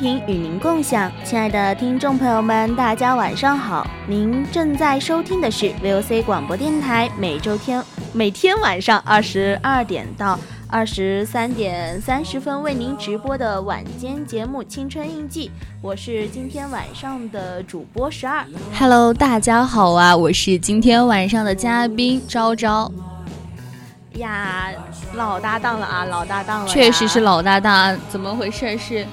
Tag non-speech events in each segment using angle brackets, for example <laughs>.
调频与您共享，亲爱的听众朋友们，大家晚上好！您正在收听的是 VOC 广播电台，每周天每天晚上二十二点到二十三点三十分为您直播的晚间节目《青春印记》，我是今天晚上的主播十二。Hello，大家好啊！我是今天晚上的嘉宾昭昭。呀，老搭档了啊，老搭档了！确实是老搭档，怎么回事？是？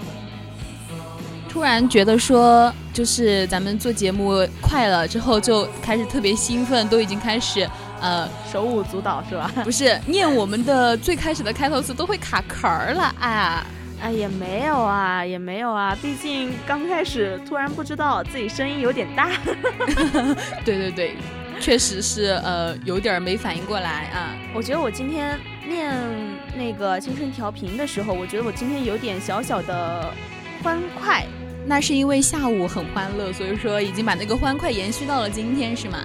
突然觉得说，就是咱们做节目快了之后，就开始特别兴奋，都已经开始呃手舞足蹈是吧？不是，念我们的最开始的开头词都会卡壳儿了啊！哎，也没有啊，也没有啊，毕竟刚开始突然不知道自己声音有点大。<laughs> 对对对，确实是呃有点没反应过来啊。我觉得我今天念那个青春调频的时候，我觉得我今天有点小小的欢快。那是因为下午很欢乐，所以说已经把那个欢快延续到了今天，是吗？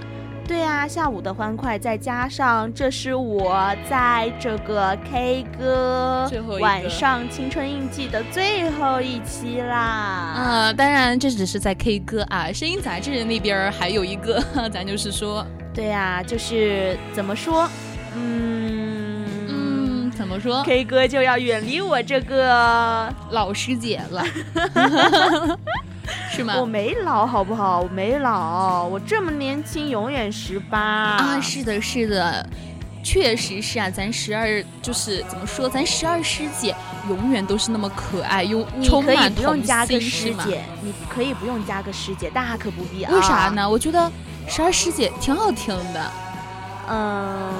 对呀，下午的欢快，再加上这是我在这个 K 歌晚上青春印记的最后一期啦。啊，当然这只是在 K 歌啊，声音杂志那边还有一个，<laughs> 咱就是说，对呀，就是怎么说，嗯么说？K 哥就要远离我这个老师姐了。<laughs> 是吗？我没老，好不好？我没老，我这么年轻，永远十八啊！是的，是的，确实是啊。咱十二就是怎么说？咱十二师姐永远都是那么可爱又充满童心，师姐，你可以不用加个师姐，大可不必啊。为啥呢？我觉得十二师姐挺好听的，嗯，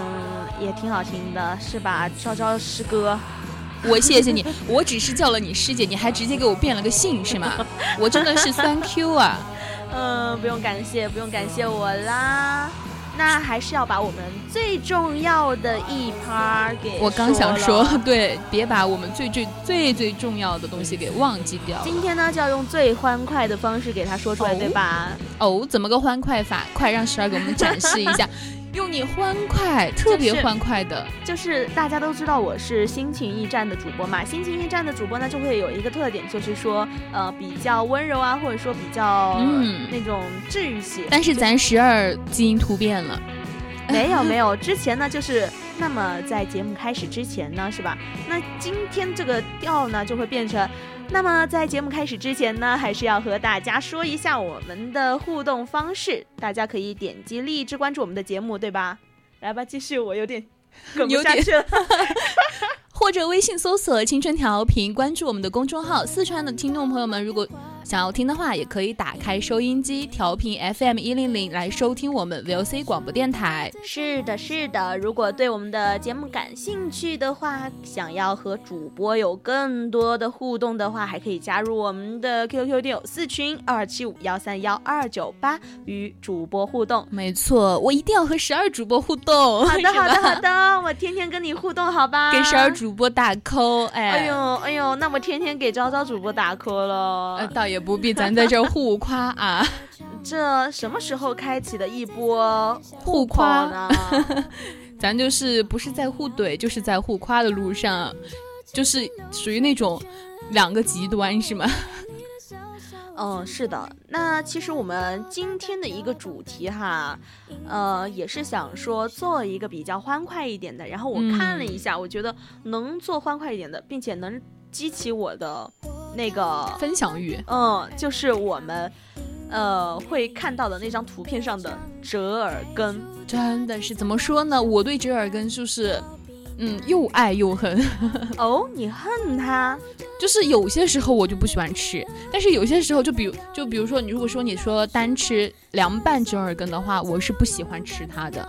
也挺好听的，是吧？昭昭师哥。<laughs> 我谢谢你，我只是叫了你师姐，你还直接给我变了个姓是吗？我真的是 thank <laughs> you 啊！嗯，不用感谢，不用感谢我啦。那还是要把我们最重要的一 part 给我刚想说，<laughs> 对，别把我们最最最最重要的东西给忘记掉。今天呢，就要用最欢快的方式给他说出来，对吧？哦，怎么个欢快法？快让十二给我们展示一下。用你欢快，特别欢快的，就是大家都知道我是心情驿站的主播嘛。心情驿站的主播呢，就会有一个特点，就是说，呃，比较温柔啊，或者说比较嗯那种治愈系。但是咱十二基因突变了，没有 <laughs> 没有，之前呢就是那么在节目开始之前呢，是吧？那今天这个调呢就会变成。那么在节目开始之前呢，还是要和大家说一下我们的互动方式。大家可以点击励志关注我们的节目，对吧？来吧，继续，我有点梗有点下去了。<laughs> 或者微信搜索“青春调频”，关注我们的公众号。四川的听众朋友们，如果想要听的话，也可以打开收音机调频 FM 一零零来收听我们 VOC 广播电台。是的，是的。如果对我们的节目感兴趣的话，想要和主播有更多的互动的话，还可以加入我们的 QQ 听友四群二七五幺三幺二九八，与主播互动。没错，我一定要和十二主播互动。好的，好的，好的，<laughs> 我天天跟你互动，好吧？给十二主播打 call，哎，哎呦，哎呦，那我天天给昭昭主播打 call 了。呃，倒也不必，咱在这儿互夸啊。<laughs> 这什么时候开启的一波互夸夸呢？<laughs> 咱就是不是在互怼，就是在互夸的路上，就是属于那种两个极端，是吗？<laughs> 嗯，是的。那其实我们今天的一个主题哈，呃，也是想说做一个比较欢快一点的。然后我看了一下，我觉得能做欢快一点的，并且能激起我的那个，分享欲，嗯，就是我们呃会看到的那张图片上的折耳根。真的是怎么说呢？我对折耳根就是，嗯，又爱又恨。<laughs> 哦，你恨它？就是有些时候我就不喜欢吃，但是有些时候就比如就比如说你如果说你说单吃凉拌折耳根的话，我是不喜欢吃它的。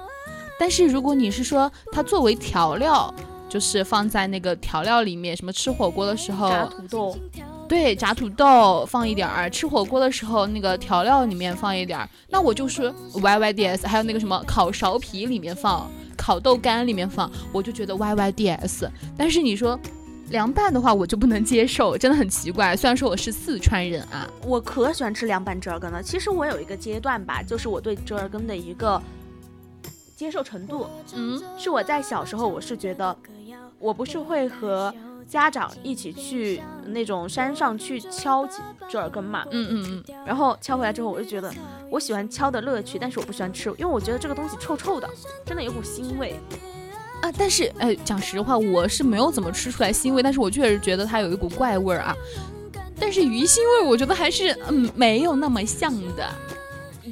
但是如果你是说它作为调料，就是放在那个调料里面，什么吃火锅的时候，炸土豆。对，炸土豆放一点儿，吃火锅的时候那个调料里面放一点儿，那我就是 Y Y D S，还有那个什么烤苕皮里面放，烤豆干里面放，我就觉得 Y Y D S。但是你说凉拌的话，我就不能接受，真的很奇怪。虽然说我是四川人啊，我可喜欢吃凉拌折耳根了。其实我有一个阶段吧，就是我对折耳根的一个接受程度，嗯，是我在小时候，我是觉得我不是会和家长一起去那种山上去敲折耳根嘛，嗯嗯嗯，然后敲回来之后，我就觉得我喜欢敲的乐趣，但是我不喜欢吃，因为我觉得这个东西臭臭的，真的有股腥味。啊，但是哎，讲实话，我是没有怎么吃出来腥味，但是我确实觉得它有一股怪味儿啊。但是鱼腥味，我觉得还是嗯没有那么像的。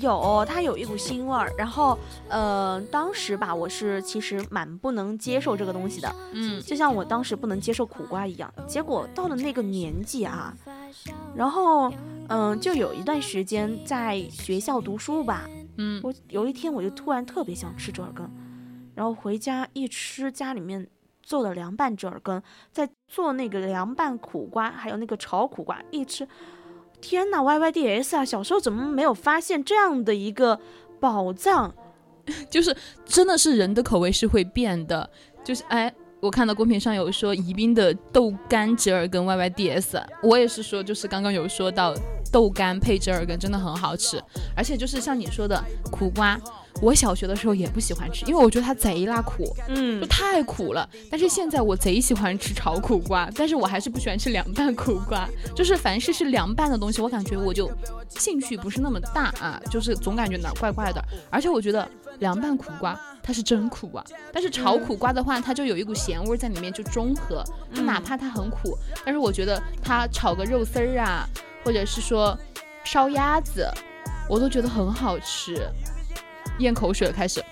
有，它有一股腥味儿，然后，呃，当时吧，我是其实蛮不能接受这个东西的，嗯就像我当时不能接受苦瓜一样。结果到了那个年纪啊，然后，嗯、就有一段时间在学校读书吧，嗯，我有一天我就突然特别想吃折耳根，然后回家一吃，家里面做的凉拌折耳根，在做那个凉拌苦瓜，还有那个炒苦瓜，一吃，天呐 y Y D S 啊！小时候怎么没有发现这样的一个宝藏？<laughs> 就是真的是人的口味是会变的，就是哎。我看到公屏上有说宜宾的豆干折耳根 YYDS，我也是说，就是刚刚有说到豆干配折耳根真的很好吃，而且就是像你说的苦瓜，我小学的时候也不喜欢吃，因为我觉得它贼拉苦，嗯就嗯，太苦了。但是现在我贼喜欢吃炒苦瓜，但是我还是不喜欢吃凉拌苦瓜。就是凡是是凉拌的东西，我感觉我就兴趣不是那么大啊，就是总感觉哪儿怪怪的。而且我觉得凉拌苦瓜它是真苦啊，但是炒苦瓜的话，它就有一股咸味儿在里面，就中和。就哪怕它很苦，但是我觉得它炒个肉丝儿啊，或者是说烧鸭子，我都觉得很好吃。咽口水了，开始。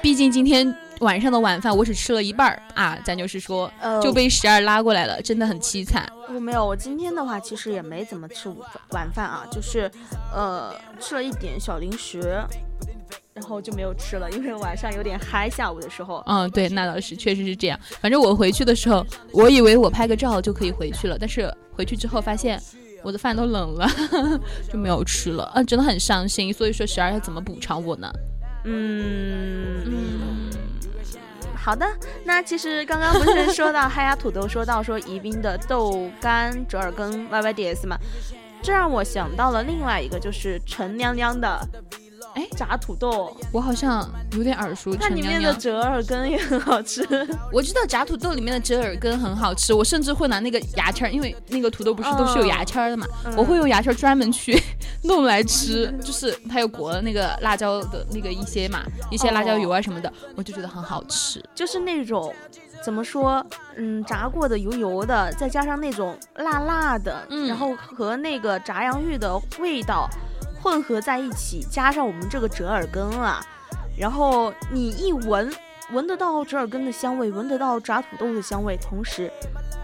毕竟今天晚上的晚饭我只吃了一半儿啊，咱就是说呃就被十二拉过来了，真的很凄惨。我没有，我今天的话其实也没怎么吃午饭晚饭啊，就是呃吃了一点小零食，然后就没有吃了，因为晚上有点嗨，下午的时候。嗯，对，那倒是，确实是这样。反正我回去的时候，我以为我拍个照就可以回去了，但是回去之后发现我的饭都冷了，<laughs> 就没有吃了，啊，真的很伤心。所以说十二要怎么补偿我呢？嗯嗯，好的，那其实刚刚不是说到 <laughs> 嗨呀土豆，说到说宜宾的豆干折耳根 Y Y D S 嘛，这让我想到了另外一个，就是陈娘娘的哎炸土豆，我好像有点耳熟。它里面的折耳根也很好吃。<laughs> 我知道炸土豆里面的折耳根很好吃，我甚至会拿那个牙签，因为那个土豆不是都是有牙签的嘛，嗯我会用牙签专门去 <laughs> 弄来吃，就是它有裹了那个辣椒的那个一些嘛，一些辣椒油啊什么的，我就觉得很好吃。就是那种怎么说，嗯，炸过的油油的，再加上那种辣辣的，嗯然后和那个炸洋芋的味道混合在一起，加上我们这个折耳根啊，然后你一闻，闻得到折耳根的香味，闻得到炸土豆的香味，同时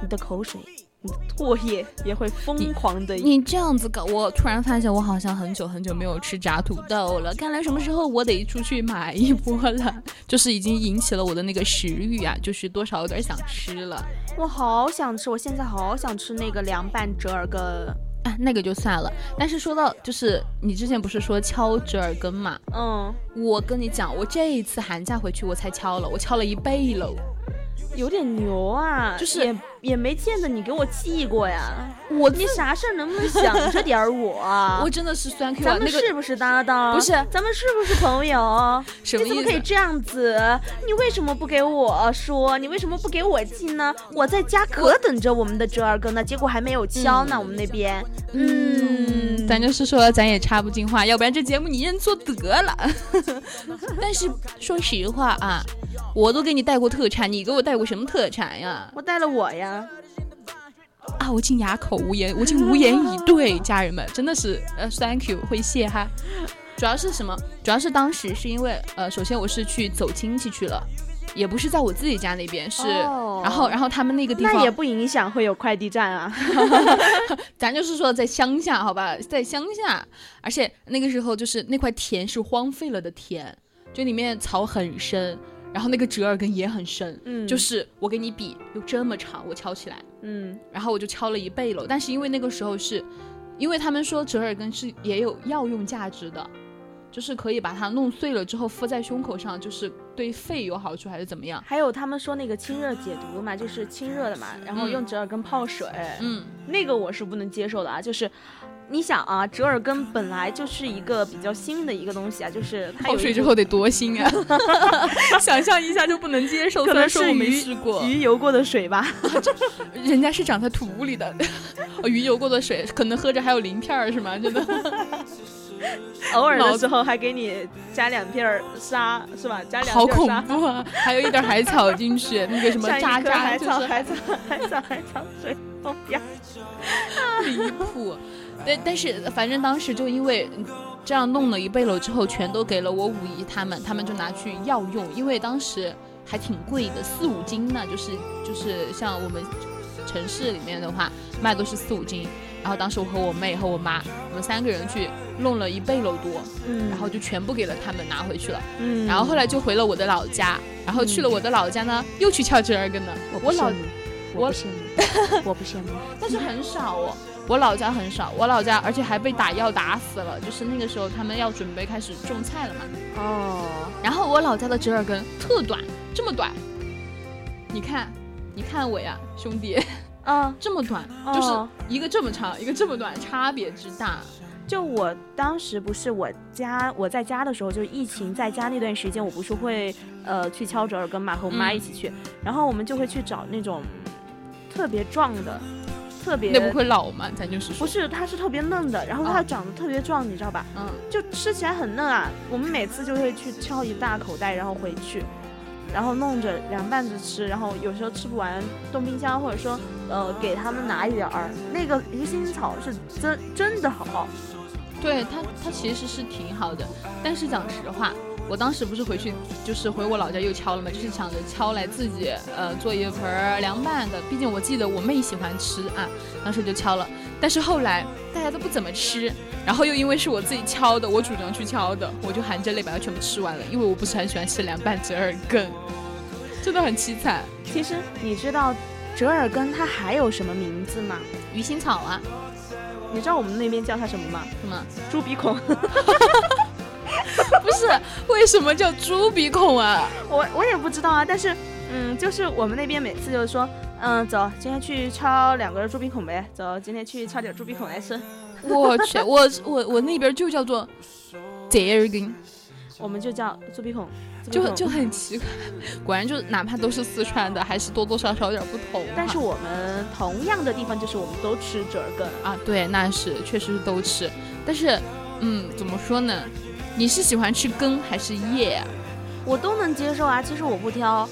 你的口水。你的唾液也会疯狂的。你这样子搞，我突然发现我好像很久很久没有吃炸土豆了。看来什么时候我得出去买一波了，就是已经引起了我的那个食欲啊，就是多少有点想吃了。我好想吃，我现在好想吃那个凉拌折耳根。啊，那个就算了。但是说到就是你之前不是说敲折耳根嘛？嗯，我跟你讲，我这一次寒假回去我才敲了，我敲了一倍喽。有点牛啊，就是也也没见着你给我寄过呀。我你啥事儿能不能想着点我啊？<laughs> 我真的是酸 Q 咱们是不是搭档？不是，咱们是不是朋友？<laughs> 什么？你怎么可以这样子？你为什么不给我说？你为什么不给我寄呢？我在家可等着我们的折耳根呢，结果还没有敲呢。我们那边，嗯，咱就是说，咱也插不进话，要不然这节目你认错得了。<laughs> 但是说实话啊，我都给你带过特产，你给我带过什么特产呀？我带了我呀。啊，我竟哑口无言，我竟无言以对。家人们，真的是呃，thank you，会谢哈。主要是什么？主要是当时是因为呃，首先我是去走亲戚去了，也不是在我自己家那边，是然后然后他们那个地方那也不影响会有快递站啊。<laughs> 咱就是说在乡下，好吧，在乡下，而且那个时候就是那块田是荒废了的田，就里面草很深。然后那个折耳根也很深，嗯，就是我给你比有这么长，我敲起来，嗯，然后我就敲了一倍了。但是因为那个时候是，因为他们说折耳根是也有药用价值的，就是可以把它弄碎了之后敷在胸口上，就是对肺有好处还是怎么样？还有他们说那个清热解毒嘛，就是清热的嘛，然后用折耳根泡水，嗯，那个我是不能接受的啊，就是。你想啊，折耳根本来就是一个比较新的一个东西啊，就是泡水之后得多新啊！<laughs> 想象一下就不能接受，可能是没试过鱼游过的水吧？<laughs> 人家是长在土里的，<laughs> 鱼游过的水，可能喝着还有鳞片儿是吗？真的，偶尔的时候还给你加两片沙是吧？加两好恐怖啊！还有一点海草进去，那个什么渣渣，海草海草海草海草水，哦呀，离谱。但但是反正当时就因为这样弄了一背篓之后，全都给了我五姨他们，他们就拿去药用，因为当时还挺贵的，四五斤呢，就是就是像我们城市里面的话卖都是四五斤，然后当时我和我妹和我妈，我们三个人去弄了一背篓多，嗯，然后就全部给了他们拿回去了，嗯，然后后来就回了我的老家，然后去了我的老家呢，又去敲折耳根了，我老我不羡慕，我不羡慕，<laughs> 但是很少哦。我老家很少，我老家而且还被打药打死了，就是那个时候他们要准备开始种菜了嘛。哦。然后我老家的折耳根特短，这么短。你看，你看我呀，兄弟。嗯。<laughs> 这么短，就是一个这么长，一个这么短，差别之大。就我当时不是我家我在家的时候，就是疫情在家那段时间，我不是会呃去敲折耳根嘛，和我妈一起去，然后我们就会去找那种特别壮的。特别那不会老吗？咱就是不是，它是特别嫩的，然后它长得特别壮，你知道吧？嗯，就吃起来很嫩啊。我们每次就会去敲一大口袋，然后回去，然后弄着凉拌着吃，然后有时候吃不完冻冰箱，或者说呃给他们拿一点儿。那个鱼腥草是真真的好，对它它其实是挺好的，但是讲实话。我当时不是回去，就是回我老家又敲了嘛，就是想着敲来自己呃做一盆凉拌的，毕竟我记得我妹喜欢吃啊，当时就敲了。但是后来大家都不怎么吃，然后又因为是我自己敲的，我主张去敲的，我就含着泪把它全部吃完了，因为我不是很喜欢吃凉拌折耳根，真的很凄惨。其实你知道折耳根它还有什么名字吗？鱼腥草啊，你知道我们那边叫它什么吗？什么？猪鼻孔。<laughs> 不是，为什么叫猪鼻孔啊？我我也不知道啊，但是，嗯，就是我们那边每次就是说，嗯，走，今天去敲两个猪鼻孔呗，走，今天去敲点猪鼻孔来吃。我去，我我我那边就叫做折耳根，我们就叫猪鼻孔，就就很奇怪，果然就哪怕都是四川的，还是多多少少有点不同。但是我们同样的地方就是我们都吃折耳根啊，对，那是确实是都吃，但是，嗯，怎么说呢？你是喜欢吃根还是叶？我都能接受啊，其实我不挑，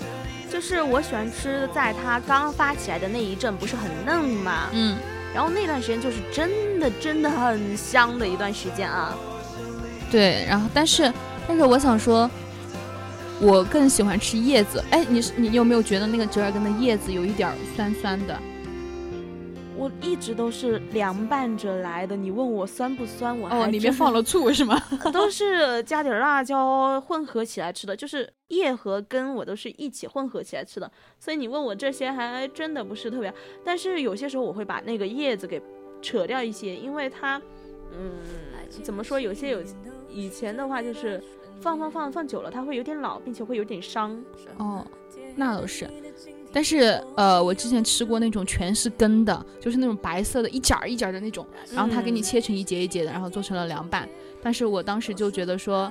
就是我喜欢吃在它刚发起来的那一阵，不是很嫩嘛，嗯，然后那段时间就是真的真的很香的一段时间啊。对，然后但是但是我想说，我更喜欢吃叶子。哎，你是你有没有觉得那个折耳根的叶子有一点酸酸的？我一直都是凉拌着来的，你问我酸不酸，我哦，里面放了醋是吗？<laughs> 都是加点辣椒混合起来吃的，就是叶和根我都是一起混合起来吃的，所以你问我这些还真的不是特别，但是有些时候我会把那个叶子给扯掉一些，因为它，嗯，怎么说，有些有以前的话就是放放放放久了，它会有点老，并且会有点伤。哦，那倒是。但是，呃，我之前吃过那种全是根的，就是那种白色的一节儿一节儿的那种，然后他给你切成一节一节的，然后做成了凉拌。但是我当时就觉得说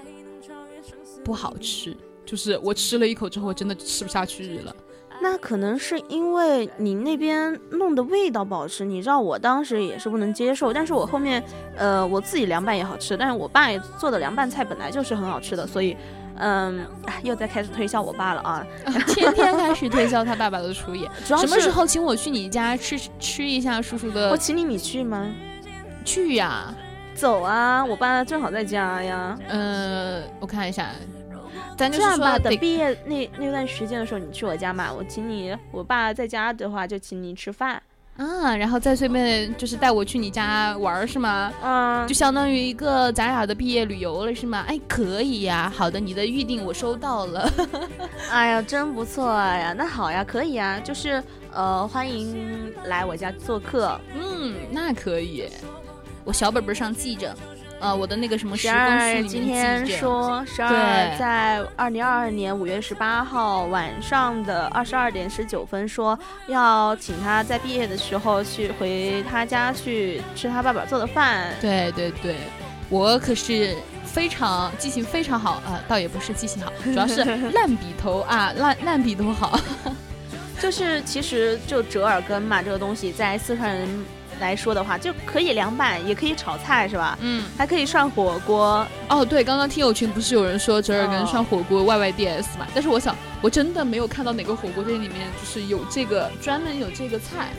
不好吃，就是我吃了一口之后，真的吃不下去了。那可能是因为你那边弄的味道不好吃，你知道我当时也是不能接受。但是我后面，呃，我自己凉拌也好吃，但是我爸做的凉拌菜本来就是很好吃的，所以。嗯，又在开始推销我爸了啊！<laughs> 天天开始推销他爸爸的厨艺。<laughs> 什么时候请我去你家吃吃一下叔叔的？我请你，你去吗？去呀，走啊！我爸正好在家呀。呃，我看一下，咱就这样吧。等毕业那那段时间的时候，你去我家嘛，我请你。我爸在家的话，就请你吃饭。啊，然后再顺便就是带我去你家玩是吗？嗯，就相当于一个咱俩的毕业旅游了是吗？哎，可以呀，好的，你的预定我收到了。<laughs> 哎呀，真不错呀，那好呀，可以呀，就是呃，欢迎来我家做客。嗯，那可以，我小本本上记着。呃，我的那个什么十二，今天说十二，在二零二二年五月十八号晚上的二十二点十九分，说要请他在毕业的时候去回他家去吃他爸爸做的饭。对对对，我可是非常记性非常好啊，倒也不是记性好，主要是 <laughs> 烂笔头啊，烂烂笔头好。<laughs> 就是其实就折耳根嘛，这个东西在四川人。来说的话，就可以凉拌，也可以炒菜，是吧？嗯，还可以涮火锅。哦，对，刚刚听友群不是有人说折耳根涮火锅 Y Y D S 嘛？但是我想，我真的没有看到哪个火锅店里面就是有这个专门有这个菜，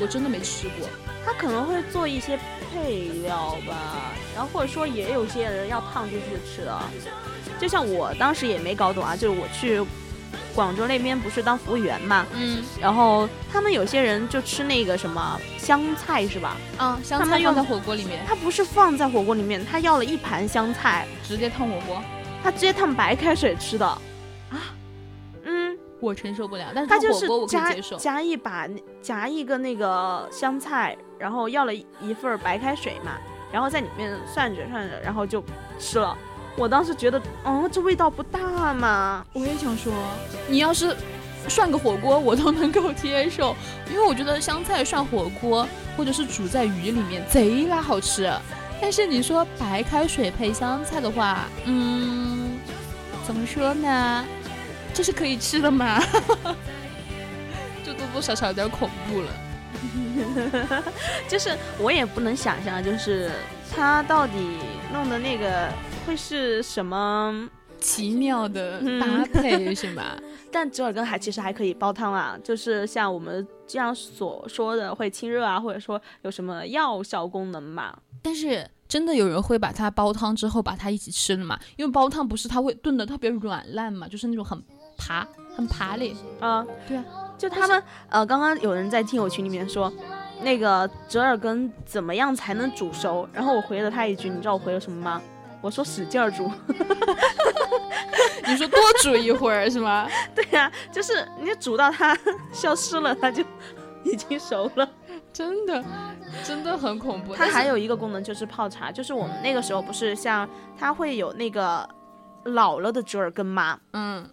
我真的没吃过。他可能会做一些配料吧，然后或者说也有些人要烫进去吃的，就像我当时也没搞懂啊，就是我去。广州那边不是当服务员嘛，嗯，然后他们有些人就吃那个什么香菜是吧？啊，香菜用在火锅里面，他不是放在火锅里面，他要了一盘香菜，直接烫火锅，他直接烫白开水吃的，啊，嗯，我承受不了，但是他就是夹夹一把夹一个那个香菜，然后要了一份白开水嘛，然后在里面涮着涮着，然后就吃了。我当时觉得，哦，这味道不大嘛。我也想说，你要是涮个火锅，我都能够接受，因为我觉得香菜涮火锅或者是煮在鱼里面贼拉好吃。但是你说白开水配香菜的话，嗯，怎么说呢？这是可以吃的吗？<laughs> 就多多少少有点恐怖了。<laughs> 就是我也不能想象，就是他到底弄的那个。会是什么奇妙的搭配是吗？<laughs> 但折耳根还其实还可以煲汤啊，就是像我们这样所说的会清热啊，或者说有什么药效功能嘛。但是真的有人会把它煲汤之后把它一起吃了嘛？因为煲汤不是它会炖的特别软烂嘛，就是那种很爬很爬嘞啊。对啊，就他们呃，刚刚有人在听友群里面说那个折耳根怎么样才能煮熟？然后我回了他一句，你知道我回了什么吗？我说使劲儿煮，你说多煮一会儿是吗？<laughs> 对呀，就是你煮到它 <laughs> 消失了，它就 <laughs> 已经熟了。真的，真的很恐怖。它还有一个功能就是泡茶，就是我们那个时候不是像它会有那个老了的折耳根吗？嗯。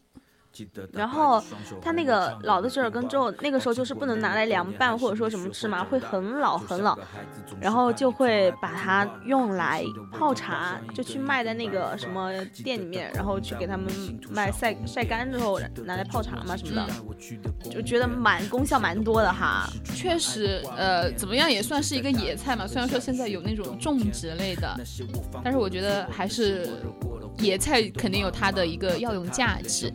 然后它那个老的折耳根之后，那个时候就是不能拿来凉拌或者说什么吃嘛，会很老很老，然后就会把它用来泡茶，就去卖在那个什么店里面，然后去给他们卖晒晒干之后拿来泡茶嘛什么的，就觉得蛮功效蛮多的哈。确实，呃，怎么样也算是一个野菜嘛，虽然说现在有那种种植类的，但是我觉得还是。野菜肯定有它的一个药用价值，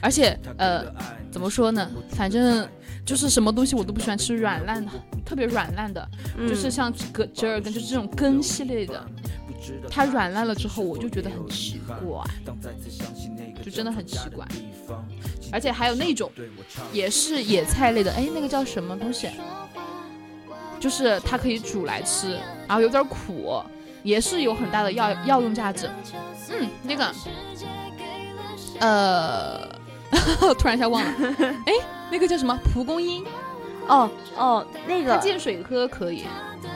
而且呃，怎么说呢？反正就是什么东西我都不喜欢吃软烂的，特别软烂的，就是像折折耳根，就是这种根系列的，它软烂了之后，我就觉得很奇怪。就真的很奇怪。而且还有那种也是野菜类的，哎，那个叫什么东西？就是它可以煮来吃，然后有点苦，也是有很大的药药用价值。嗯，那个，呃，<laughs> 突然一下忘了，<laughs> 哎，那个叫什么蒲公英？哦哦，那个见水喝可以，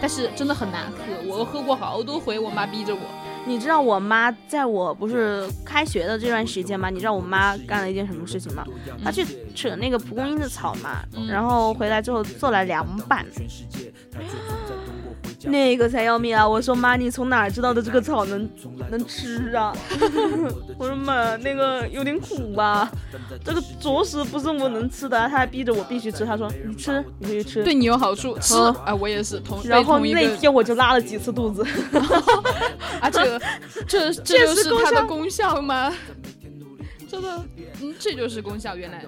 但是真的很难喝，我喝过好多回，我妈逼着我。你知道我妈在我不是开学的这段时间吗？你知道我妈干了一件什么事情吗？她去扯那个蒲公英的草嘛，然后回来之后做了凉拌。<laughs> 那个才要命啊！我说妈，你从哪知道的这个草能能吃啊？<laughs> 我说妈，那个有点苦吧？这个着实不是我能吃的，他还逼着我必须吃。他说你吃，你可以吃，对你有好处，吃。哎，我也是同。然后那天我就拉了几次肚子。<laughs> 啊，这这这就是它的功效吗？真的，嗯，这就是功效，原来。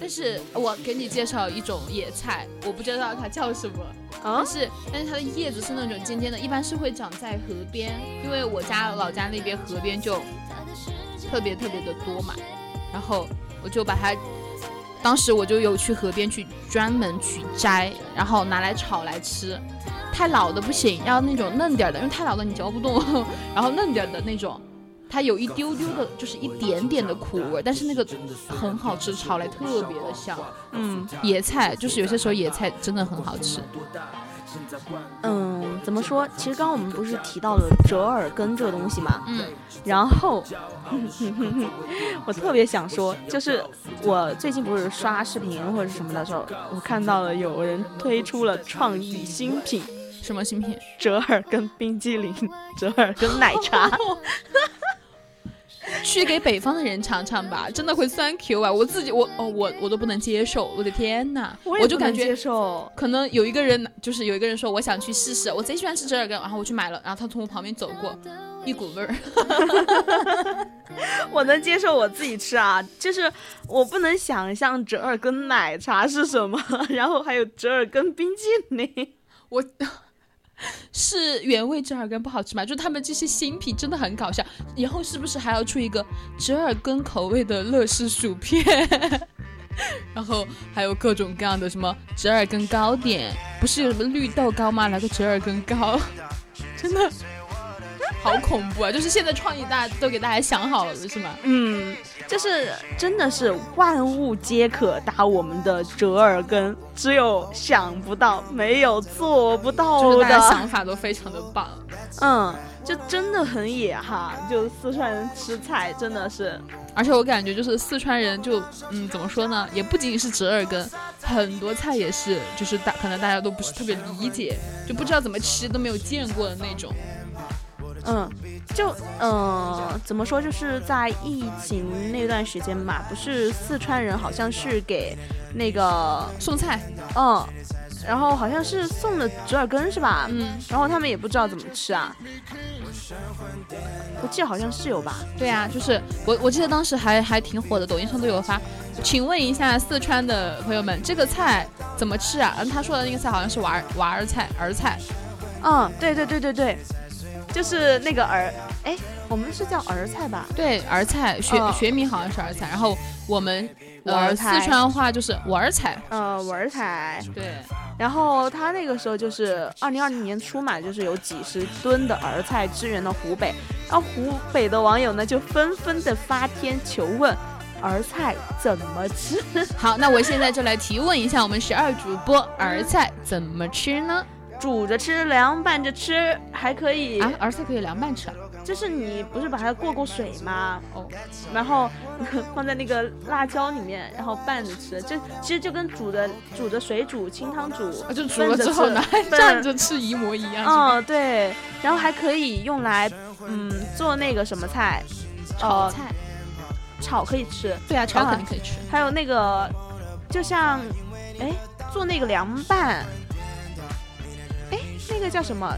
但是我给你介绍一种野菜，我不知道它叫什么，但是但是它的叶子是那种尖尖的，一般是会长在河边，因为我家老家那边河边就特别特别的多嘛，然后我就把它，当时我就有去河边去专门去摘，然后拿来炒来吃，太老的不行，要那种嫩点的，因为太老的你嚼不动，<laughs> 然后嫩点的那种。它有一丢丢的，就是一点点的苦味，但是那个很好吃，炒来特别的香。嗯，野菜就是有些时候野菜真的很好吃。嗯，怎么说？其实刚刚我们不是提到了折耳根这个东西嘛？嗯。然后 <laughs> 我特别想说，就是我最近不是刷视频或者什么的时候，我看到了有人推出了创意新品。什么新品？折耳根冰激凌，折耳根奶茶。<laughs> <laughs> 去给北方的人尝尝吧，<laughs> 真的会酸 Q 啊！我自己我哦我我都不能接受，我的天呐！我就感觉接受，可能有一个人就是有一个人说我想去试试，我贼喜欢吃折耳根，然后我去买了，然后他从我旁边走过，一股味儿。<laughs> 我能接受我自己吃啊，就是我不能想象折耳根奶茶是什么，<laughs> 然后还有折耳根冰淇淋，我。<laughs> 是原味折耳根不好吃吗？就他们这些新品真的很搞笑。以后是不是还要出一个折耳根口味的乐事薯片？<laughs> 然后还有各种各样的什么折耳根糕点，不是有什么绿豆糕吗？来个折耳根糕，<laughs> 真的好恐怖啊！就是现在创意大家都给大家想好了是吗？嗯。就是真的是万物皆可打我们的折耳根，只有想不到，没有做不到的。想法都非常的棒，嗯，就真的很野哈。就四川人吃菜真的是，而且我感觉就是四川人就嗯怎么说呢，也不仅仅是折耳根，很多菜也是，就是大可能大家都不是特别理解，就不知道怎么吃，都没有见过的那种。嗯，就嗯，怎么说？就是在疫情那段时间嘛，不是四川人好像是给那个送菜，嗯，然后好像是送的折耳根是吧？嗯，然后他们也不知道怎么吃啊。我记得好像是有吧？对啊，就是我我记得当时还还挺火的，抖音上都有发。请问一下四川的朋友们，这个菜怎么吃啊？嗯，他说的那个菜好像是娃儿娃儿菜儿菜。嗯，对对对对对。就是那个儿，哎，我们是叫儿菜吧？对，儿菜学学名好像是儿菜，然后我们呃四川话就是玩儿菜，呃玩儿菜。对，然后他那个时候就是二零二零年初嘛，就是有几十吨的儿菜支援了湖北，然后湖北的网友呢就纷纷的发帖求问儿菜怎么吃。<laughs> 好，那我现在就来提问一下我们十二主播，儿菜怎么吃呢？煮着吃，凉拌着吃，还可以啊！儿菜可以凉拌吃啊，就是你不是把它过过水吗？哦，然后放在那个辣椒里面，然后拌着吃，就其实就跟煮的煮的水煮清汤煮，就煮了之后拿 <laughs> 蘸着吃一模一样。嗯，对，然后还可以用来嗯做那个什么菜，炒菜，炒可以吃，对啊，炒肯定可以吃。还有那个，就像哎做那个凉拌。那个叫什么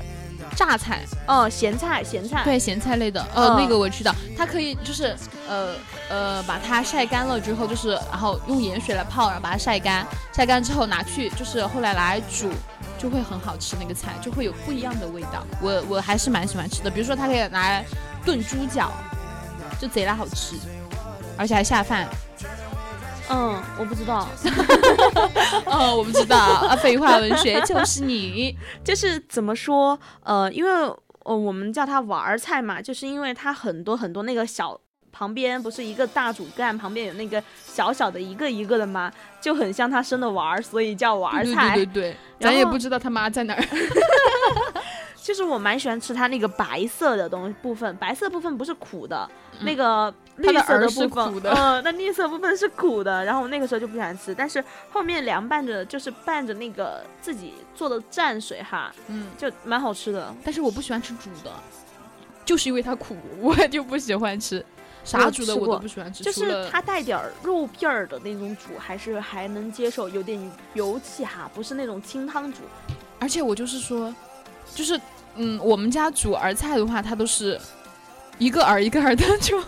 榨菜？哦，咸菜，咸菜。对，咸菜类的。呃，那个我知道，它可以就是呃呃把它晒干了之后，就是然后用盐水来泡，然后把它晒干，晒干之后拿去就是后来来煮，就会很好吃。那个菜就会有不一样的味道。我我还是蛮喜欢吃的。比如说它可以拿来炖猪脚，就贼拉好吃。而且还下饭。嗯，我不知道，<laughs> 哦，我不知道啊，废话文学 <laughs> 就是你，就是怎么说？呃，因为呃我们叫它娃儿菜嘛，就是因为它很多很多那个小旁边不是一个大主干，旁边有那个小小的一个一个的嘛，就很像他生的娃儿，所以叫娃儿对菜。对对对，咱也不知道他妈在哪儿。<laughs> 就是我蛮喜欢吃它那个白色的东西部分，白色部分不是苦的，嗯那个绿色的部分，苦的嗯，那绿色部分是苦的，然后我那个时候就不喜欢吃，但是后面凉拌着就是拌着那个自己做的蘸水哈，嗯，就蛮好吃的。但是我不喜欢吃煮的，就是因为它苦，我就不喜欢吃。啥煮的我都不喜欢吃，就是它带点儿肉片儿的那种煮，还是还能接受，有点油气哈，不是那种清汤煮。而且我就是说，就是嗯，我们家煮儿菜的话，它都是一个儿一个儿的煮，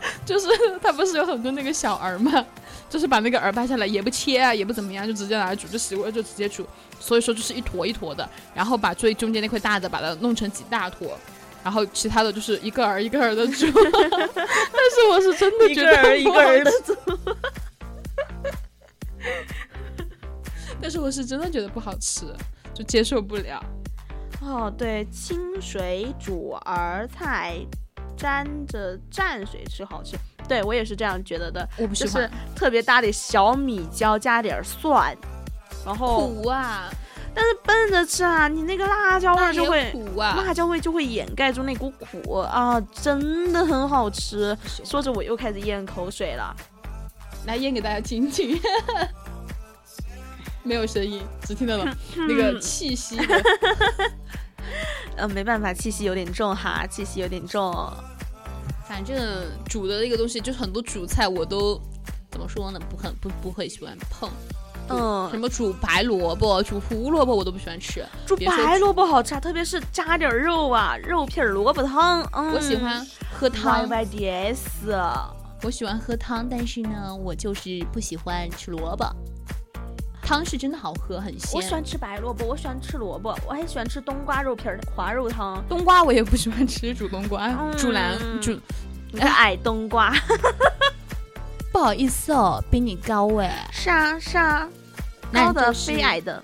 <laughs> 就是他不是有很多那个小儿嘛，就是把那个儿掰下来，也不切啊，也不怎么样，就直接拿来煮，就洗过来就直接煮，所以说就是一坨一坨的，然后把最中间那块大的把它弄成几大坨。然后其他的就是一个儿一个儿的煮，<laughs> 但是我是真的觉得个儿一个不好儿的吃但是我是真的觉得不好吃，就接受不了。哦，对，清水煮儿菜，沾着蘸水吃好吃。对我也是这样觉得的，就我不喜欢，是特别搭点小米椒，加点蒜，然后苦啊，但是笨着吃啊，你那个辣椒味就会苦啊。辣椒味就会掩盖住那股苦啊，真的很好吃。说着我又开始咽口水了。来咽给大家听听，<laughs> 没有声音，只听到了 <laughs> 那个气息的。呃，没办法，气息有点重哈，气息有点重。反正煮的那个东西，就是很多主菜我都怎么说呢？不很不不会喜欢碰。嗯什嗯，么煮白萝卜、煮胡萝卜我都不喜欢吃。煮白萝卜好吃啊，特别是加点肉啊，肉片萝卜汤。嗯，我喜欢喝汤 Y，Y D S。我喜欢喝汤，但是呢，我就是不喜欢吃萝卜。汤是真的好喝，很鲜。我喜欢吃白萝卜，我喜欢吃萝卜，我还喜欢吃冬瓜肉皮儿的滑肉汤。冬瓜，我也不喜欢吃煮冬瓜，嗯煮蓝煮。矮冬瓜。不好意思哦，比你高哎。是啊是啊，高的就是非矮的，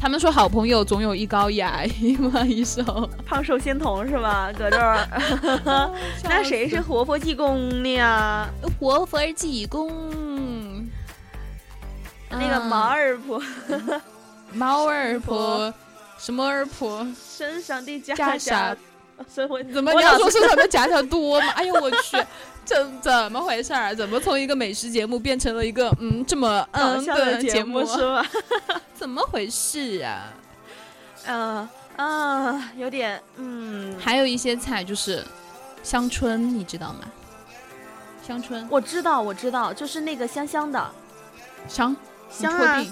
他们说好朋友总有一高一矮，一嘛一瘦。<laughs> 胖瘦仙童是吧？搁这儿，<laughs> 那谁是活佛济公呢呀？活佛济公？那个毛儿婆 <laughs> 毛儿婆，什么儿婆？身上的袈袈裟裟，什么？怎么你要我老是说身上的夹条多吗？<laughs> 哎呦我去，这怎么回事儿？怎么从一个美食节目变成了一个嗯这么搞嗯笑的节节目是吧？<laughs> 怎么回事啊？嗯啊，有点嗯，还有一些菜就是香椿，你知道吗？香椿我知道我知道，就是那个香香的香，你香啊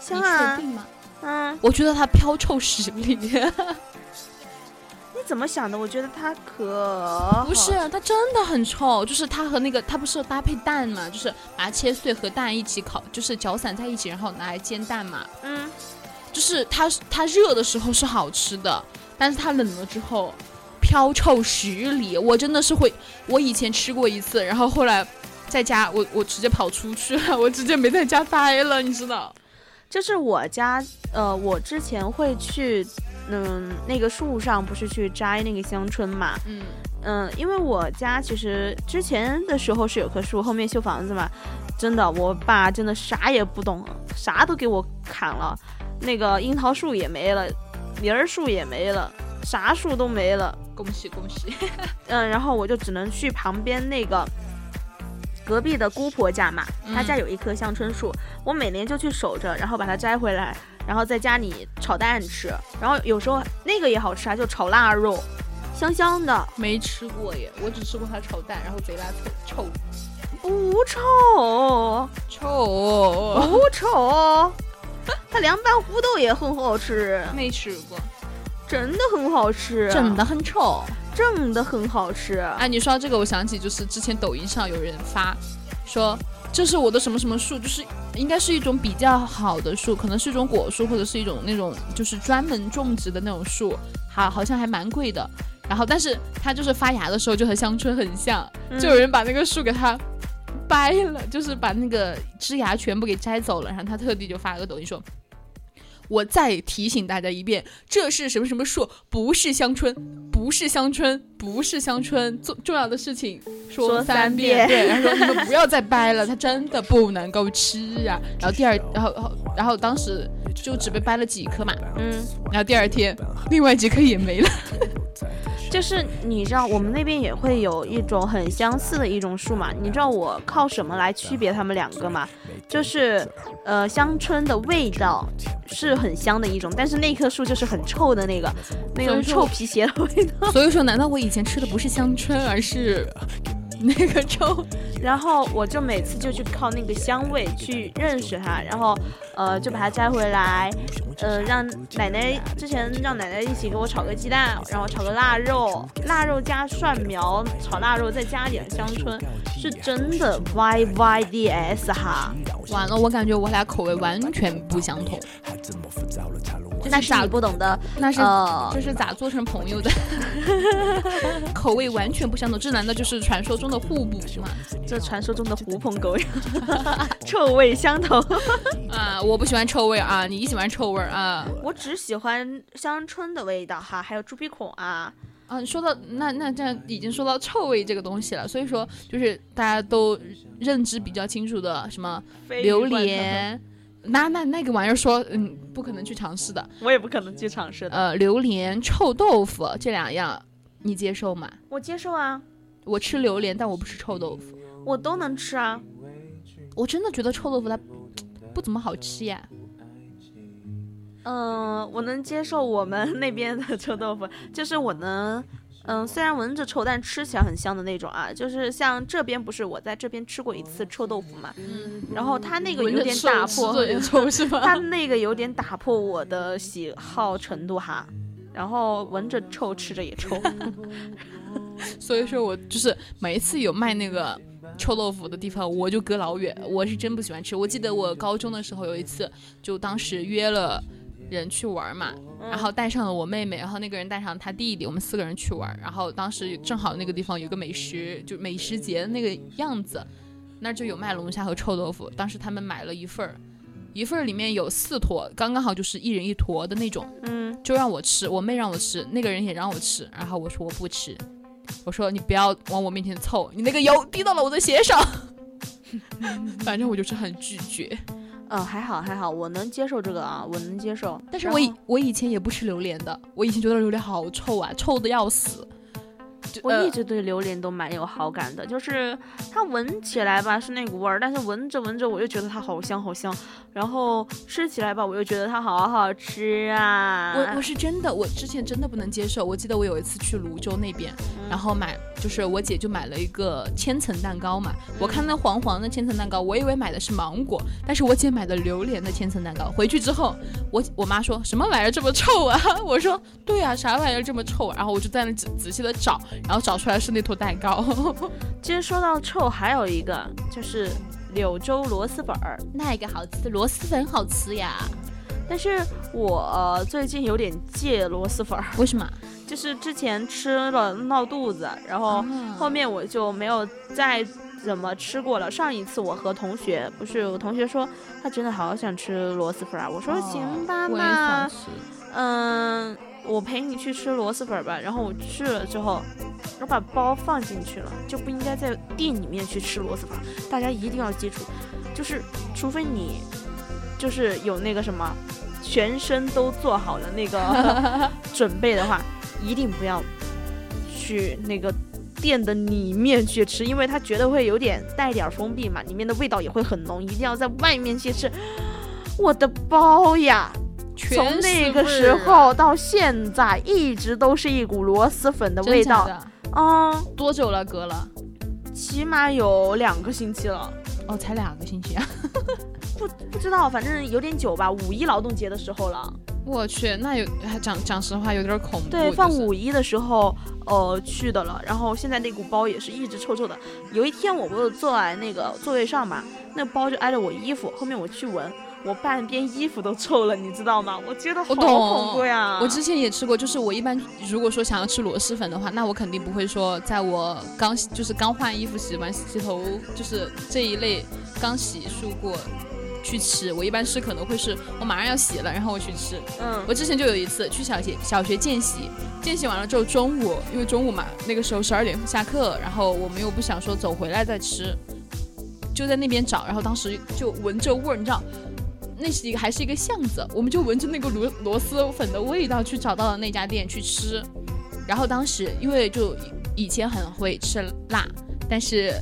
香啊，定吗？嗯，我觉得它飘臭十里。<laughs> 你怎么想的？我觉得它可 <laughs> 不是，它真的很臭，就是它和那个它不是有搭配蛋嘛，就是把它切碎和蛋一起烤，就是搅散在一起，然后拿来煎蛋嘛。嗯，就是它它热的时候是好吃的，但是它冷了之后飘臭十里。我真的是会，我以前吃过一次，然后后来在家我我直接跑出去了，我直接没在家待了，你知道？就是我家，呃，我之前会去，嗯，那个树上不是去摘那个香椿嘛，嗯，嗯，因为我家其实之前的时候是有棵树，后面修房子嘛，真的，我爸真的啥也不懂，啥都给我砍了，那个樱桃树也没了，梨儿树也没了，啥树都没了，恭喜恭喜！<laughs> 嗯，然后我就只能去旁边那个隔壁的姑婆家嘛，她家有一棵香椿树，我每年就去守着，然后把它摘回来，然后在家里炒蛋吃，然后有时候那个也好吃啊，就炒腊肉，香香的，没吃过耶，我只吃过它炒蛋，然后贼拉臭臭。不臭，臭臭，不臭，它凉拌胡豆也很好吃，没吃过，真的很好吃，真的很臭。真的很好吃。哎，你说到这个，我想起就是之前抖音上有人发说，这是我的什么什么树，就是应该是一种比较好的树，可能是一种果树，或者是一种那种就是专门种植的那种树，好好像还蛮贵的。然然后但是它就是发芽的时候就和香椿很像，嗯就有人把那个树给它掰了，就是把那个枝芽全部给摘走了，然后他特地就发了个抖音说。我再提醒大家一遍，这是什么什么树，不是香椿，不是香椿，不是香椿。重重要的事情说三遍对，然后说你们不要再掰了，它真的不能够吃啊。然后第二，然后然后然后当时就只被掰了几颗嘛，嗯，然后第二天另外几颗也没了。就是你知道我们那边也会有一种很相似的一种树嘛？你知道我靠什么来区别它们两个吗？就是呃香椿的味道是很香的一种，但是那棵树就是很臭的那个那种臭皮鞋的味道。所以说，难道我以前吃的不是香椿，而是 <laughs> 那个粥？然后我就每次就去靠那个香味去认识它，然后呃就把它摘回来，呃让奶奶之前让奶奶一起给我炒个鸡蛋，然后炒个腊肉，腊肉加蒜苗炒腊肉，再加点香椿，是真的 Y Y D S 哈。完了，我感觉我俩口味完全不相同。那是你不懂的，那是、呃这是咋做成朋友的？<laughs> 口味完全不相同，这难道就是传说中的互补吗？这传说中的狐朋狗友，<laughs> 臭味相投。<laughs> 啊，我不喜欢臭味啊，你喜欢臭味啊？我只喜欢香椿的味道哈，还有猪鼻孔啊。啊，说到那那这样已经说到臭味这个东西了，所以说就是大家都认知比较清楚的什么榴莲，那那那个玩意儿说嗯不可能去尝试的，我也不可能去尝试的。呃，榴莲、臭豆腐这两样你接受吗？我接受啊，我吃榴莲，但我不吃臭豆腐。我都能吃啊。我真的觉得臭豆腐它不怎么好吃呀。嗯、我能接受我们 <laughs> 那边的臭豆腐，就是我能，嗯、虽然闻着臭，但吃起来很香的那种啊。就是像这边不是我在这边吃过一次臭豆腐嘛，嗯，然后它那个有点打破，吃着臭是吧？它那个有点打破我的喜好程度哈。然后闻着臭，吃着也臭。<laughs> <laughs> 所以说我就是每一次有卖那个臭豆腐的地方，我就隔老远。我是真不喜欢吃。我记得我高中的时候有一次，就当时约了人去玩嘛，然后带上了我妹妹，然后那个人带上他弟弟，我们四个人去玩。然后当时正好那个地方有个美食，就美食节的那个样子，那就有卖龙虾和臭豆腐。当时他们买了一份儿，一份儿里面有四坨，刚刚好就是一人一坨的那种。嗯，就让我吃，我妹让我吃，那个人也让我吃，然后我说我不吃，我说你不要往我面前凑，你那个油滴到了我的鞋上，<laughs> 反正我就是很拒绝。呃，还好还好，我能接受这个啊，我能接受。但是我以我以前也不吃榴莲的，我以前觉得榴莲好臭啊，臭的要死。我一直对榴莲都蛮有好感的，就是它闻起来吧是那股味儿，但是闻着闻着我又觉得它好香好香，然后吃起来吧我又觉得它好好吃啊。我我是真的，我之前真的不能接受。我记得我有一次去泸州那边，然后买就是我姐就买了一个千层蛋糕嘛，我看那黄黄的千层蛋糕，我以为买的是芒果，但是我姐买的榴莲的千层蛋糕。回去之后，我我妈说什么玩意儿这么臭啊？<laughs> 我说对啊，啥玩意儿这么臭、啊？然后我就在那仔仔细的找，然后找出来是那坨蛋糕。<laughs> 其实说到臭，还有一个就是柳州螺蛳粉儿，那个好吃，螺蛳粉好吃呀？但是我、呃最近有点戒螺蛳粉儿，为什么？就是之前吃了闹肚子，然后啊后面我就没有再怎么吃过了。上一次我和同学，不是我同学说他真的好想吃螺蛳粉儿啊，我说行吧，哦我也那想吃。嗯，我陪你去吃螺蛳粉儿吧。然后我去了之后，我把包放进去了，就不应该在店里面去吃螺蛳粉儿。大家一定要记住，就是除非你就是有那个什么，全身都做好了那个 <laughs> 准备的话，一定不要去那个。店的里面去吃，因为他觉得会有点带点儿封闭嘛，里面的味道也会很浓，一定要在外面去吃。我的包呀！从那个时候到现在，一直都是一股螺蛳粉的味道。嗯，多久了？隔了？起码有两个星期了，哦，才两个星期啊！<laughs> 不不知道，反正有点久吧。五一劳动节的时候了，我去，那有还讲讲实话有点恐怖。对，放五一的时候，呃，去的了。然后现在那股包也是一直臭臭的。有一天我不是坐在那个座位上嘛，那包就挨着我衣服，后面我去闻，我半边衣服都臭了，你知道吗？我觉得好恐怖呀！我之前也吃过，就是我一般如果说想要吃螺蛳粉的话，那我肯定不会说在我刚就是刚换衣服、洗完洗头，就是这一类刚洗漱过去吃。我一般是可能会是我马上要洗了，然后我去吃。嗯我之前就有一次去小学小学见习，见习完了之后中午，因为中午嘛，那个时候十二点下课，然后我们又不想说走回来再吃，就在那边找，然后当时就闻着味儿，你知道。那是一个还是一个巷子，我们就闻着那个螺螺蛳粉的味道去找到了那家店去吃，然后当时因为就以前很会吃辣，但是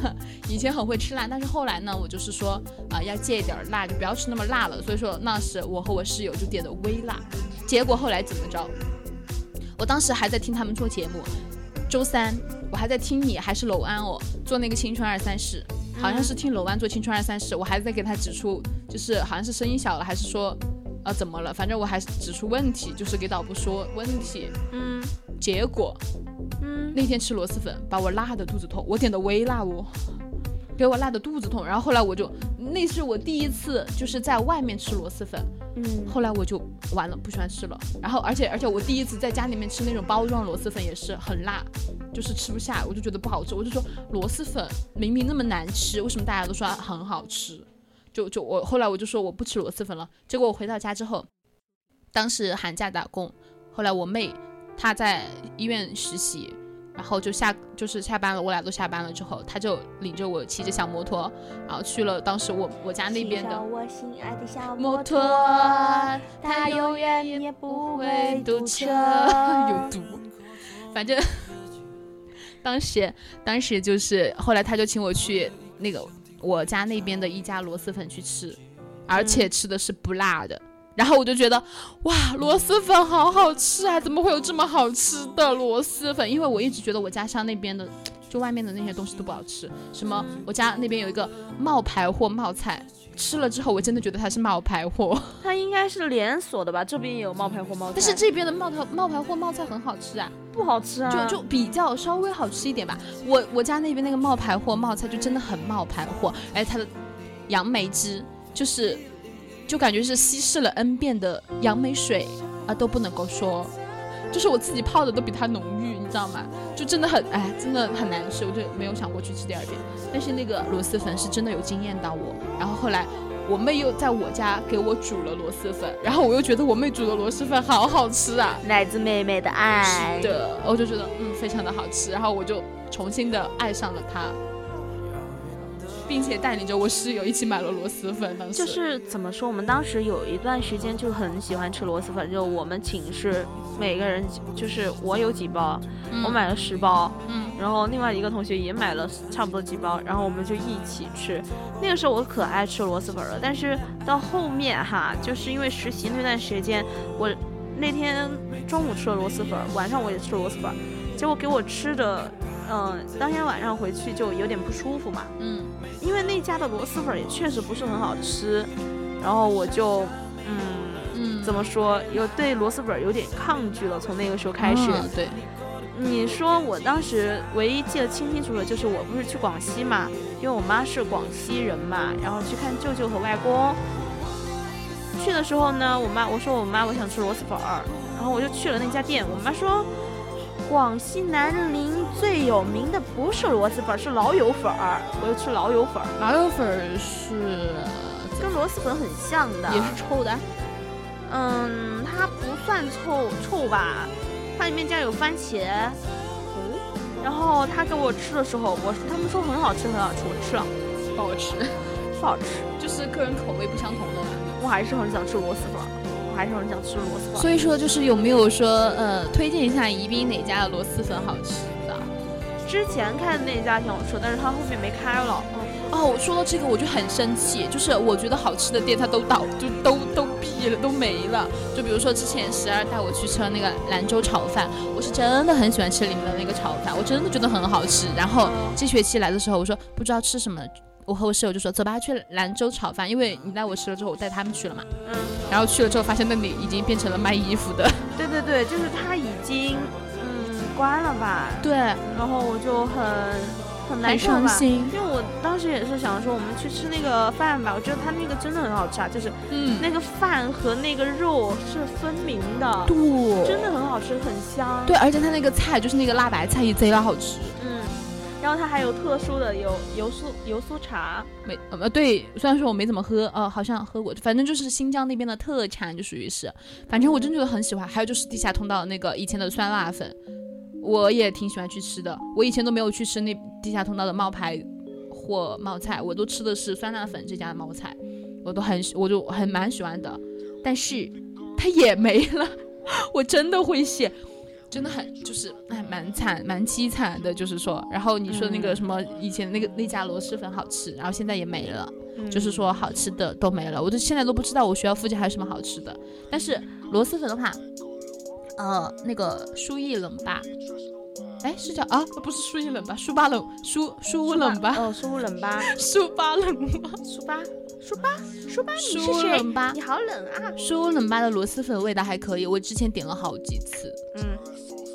<laughs> 以前很会吃辣，但是后来呢，我就是说啊、要戒一点辣，就不要吃那么辣了，所以说那时我和我室友就点的微辣，结果后来怎么着？我当时还在听他们做节目，周三我还在听你还是楼安哦做那个青春二三事，好像是听楼湾做青春二三事，我还在给他指出，就是好像是声音小了，还是说呃怎么了？反正我还是指出问题，就是给导播说问题。嗯结果嗯，那天吃螺蛳粉把我辣的肚子痛，我点的微辣哦，给我辣的肚子痛。然后后来我就那是我第一次就是在外面吃螺蛳粉，嗯后来我就完了，不喜欢吃了。然后而且而且我第一次在家里面吃那种包装螺蛳粉也是很辣，就是吃不下，我就觉得不好吃。我就说螺蛳粉明明那么难吃，为什么大家都说它很好吃？就就我后来我就说我不吃螺蛳粉了。结果我回到家之后，当时寒假打工，后来我妹她在医院实习。然后就下就是下班了，我俩都下班了之后，他就领着我骑着小摩托，然后去了当时我我家那边的我心爱的小摩托，它永远也不会堵车，有毒。反正 <laughs> 当时当时就是后来他就请我去那个我家那边的一家螺蛳粉去吃，而且吃的是不辣的。然后我就觉得，哇，螺蛳粉好好吃啊！怎么会有这么好吃的螺蛳粉？因为我一直觉得我家乡那边的，就外面的那些东西都不好吃。什么，我家那边有一个冒牌货冒菜，吃了之后我真的觉得它是冒牌货。它应该是连锁的吧？这边也有冒牌货冒菜，但是这边的冒牌冒牌货冒菜很好吃啊，不好吃啊，就就比较稍微好吃一点吧。我我家那边那个冒牌货冒菜就真的很冒牌货，而且它的杨梅汁就是就感觉是稀释了 N 遍的杨梅水啊都不能够说，就是我自己泡的都比它浓郁，你知道吗？就真的很哎，真的很难吃，我就没有想过去吃第二遍。但是那个螺蛳粉是真的有惊艳到我，然后后来。我妹又在我家给我煮了螺蛳粉，然后我又觉得我妹煮的螺蛳粉好好吃啊！<laughs> 来自妹妹的爱。是的，我就觉得嗯非常的好吃，然后我就重新的爱上了它，并且带领着我室友一起买了螺蛳粉。当时就是怎么说，我们当时有一段时间就很喜欢吃螺蛳粉，就我们寝室每个人，就是我有几包，嗯我买了十包，嗯然后另外一个同学也买了差不多几包，然后我们就一起吃。那个时候我可爱吃螺蛳粉了，但是到后面哈，就是因为实习那段时间，我那天中午吃了螺蛳粉，晚上我也吃了螺蛳粉，结果给我吃的，嗯、当天晚上回去就有点不舒服嘛，嗯因为那家的螺蛳粉也确实不是很好吃，然后我就，嗯，嗯怎么说，有对螺蛳粉有点抗拒了。从那个时候开始，嗯对，你说我当时唯一记得清清楚楚的就是我不是去广西嘛，因为我妈是广西人嘛，然后去看舅舅和外公。去的时候呢，我妈我说我妈我想吃螺蛳粉儿，然后我就去了那家店，我妈说。广西南宁最有名的不是螺蛳粉，是老友粉儿。我要吃老友粉儿，老友粉儿是跟螺蛳粉很像的，也是臭的，嗯，它不算臭臭吧，它里面加有番茄。然后他给我吃的时候，我他们说很好吃很好吃，我吃了不好吃，不好吃，就是个人口味不相同的。我还是很想吃螺蛳粉还是很想吃螺蛳粉。所以说就是有没有说呃推荐一下宜宾哪家的螺蛳粉好吃的？之前看的那家挺好吃，但是它后面没开了。哦，我说到这个我就很生气，就是我觉得好吃的店它都倒，就都都闭了，都没了。就比如说之前十二带我去吃了那个兰州炒饭，我是真的很喜欢吃里面的那个炒饭，我真的觉得很好吃。然后这学期来的时候，我说不知道吃什么，我和我室友就说走吧，去兰州炒饭，因为你带我吃了之后，我带他们去了嘛。嗯，然后去了之后，发现那里已经变成了卖衣服的。对对对，就是它已经嗯关了吧。对，然后我就很很难受吧？伤心。因为我当时也是想说，我们去吃那个饭吧，我觉得他那个真的很好吃啊，就是嗯，那个饭和那个肉是分明的，对真的很好吃，很香。对，而且它那个菜就是那个辣白菜也贼拉好吃。嗯，然后它还有特殊的有油酥油酥茶，没呃对，虽然说我没怎么喝，呃，好像喝过，反正就是新疆那边的特产，就属于是，反正我真觉得很喜欢。还有就是地下通道那个以前的酸辣粉，我也挺喜欢去吃的。我以前都没有去吃那地下通道的冒牌或冒菜，我都吃的是酸辣粉这家的冒菜，我都很喜我就很蛮喜欢的。但是它也没了，<laughs> 我真的会谢。真的很就是哎，蛮惨蛮凄惨的，就是说，然后你说那个嗯。什么以前那个那家螺蛳粉好吃，然后现在也没了，嗯。就是说好吃的都没了，我都现在都不知道我学校附近还有什么好吃的。但是螺蛳粉的话，呃，那个舒意冷吧，哎，是叫啊，不是舒意冷吧，舒巴冷舒舒冷吧，哦，苏冷吧，舒巴冷吧，舒巴，舒巴，舒巴，你是舒谁？冷吧你，好冷啊！舒冷吧的螺蛳粉味道还可以，我之前点了好几次。嗯，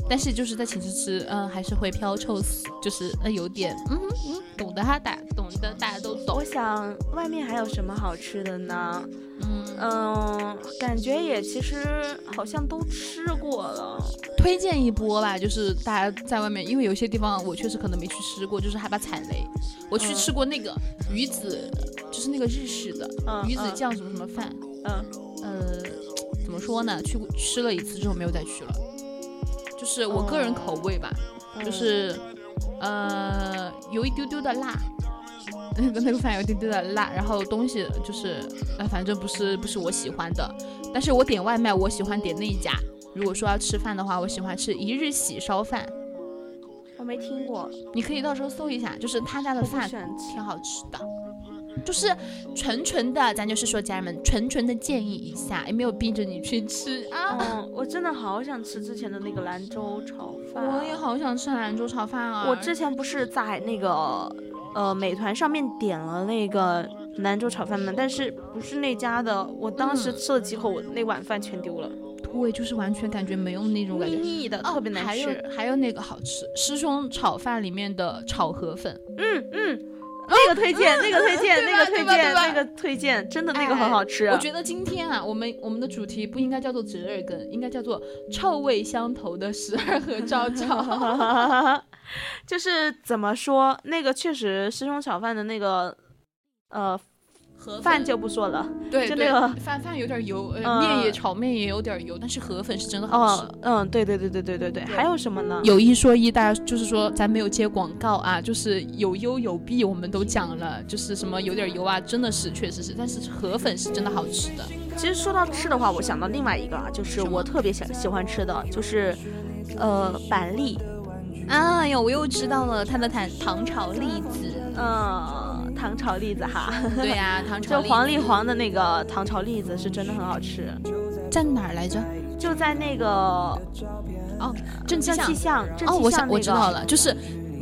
但是就是在寝室吃，嗯、还是会飘臭死，就是呃有点，嗯嗯，懂得哈，大懂得大家都懂我，想外面还有什么好吃的呢？嗯，嗯，感觉也其实好像都吃过了。推荐一波吧，就是大家在外面，因为有些地方我确实可能没去吃过，就是害怕踩雷。我去嗯吃过那个鱼子，就是那个日式的嗯鱼子酱什么什么饭，嗯呃，怎么说呢？去过吃了一次之后没有再去了，就是我个人口味吧，嗯，就是呃有一丢丢的辣，那个那个饭有一丢丢的辣，然后东西就是呃反正不是不是我喜欢的，但是我点外卖我喜欢点那一家。如果说要吃饭的话，我喜欢吃一日喜烧饭，我没听过，你可以到时候搜一下，就是他家的饭。挺好吃的，就是纯纯的，咱就是说家人们纯纯的建议一下，也没有逼着你去吃啊。嗯，我真的好想吃之前的那个兰州炒饭。我也。好想吃兰州炒饭啊！我之前不是在那个呃美团上面点了那个兰州炒饭吗？但是不是那家的，我当时嗯吃了几口，我那碗饭全丢了，对，就是完全感觉没有那种感腻觉。腻的，特别难还有吃。还有那个好吃，师兄炒饭里面的炒河粉，嗯嗯，那个推荐，那个推荐，那个推荐，<laughs> 那个推荐，真的那个哎很好吃。我觉得今天啊，我们我们的主题不应该叫做折耳根，应该叫做臭味相投的十二和照 <laughs> 照。<laughs> 就是怎么说，那个确实师兄炒饭的那个，呃，河粉饭就不说了。对对就那个饭饭有点油，呃，嗯面也炒面也有点油，但是河粉是真的好吃。哦，嗯，对对对对对对对，还有什么呢？有一说一，大家就是说咱没有接广告啊，就是有优有弊，我们都讲了，就是什么有点油啊，真的是确实是，但是河粉是真的好吃的。其实说到吃的话，我想到另外一个啊，就是我特别喜喜欢吃的，就是呃板栗，哎呦，我又知道了，他的糖糖炒栗子，嗯糖炒栗子哈，对呀、糖就炒就黄丽子黄的那个糖炒栗子是真的很好吃，在哪儿来着？就在那个哦，正气象正气。象，正哦，我想我知道了，就是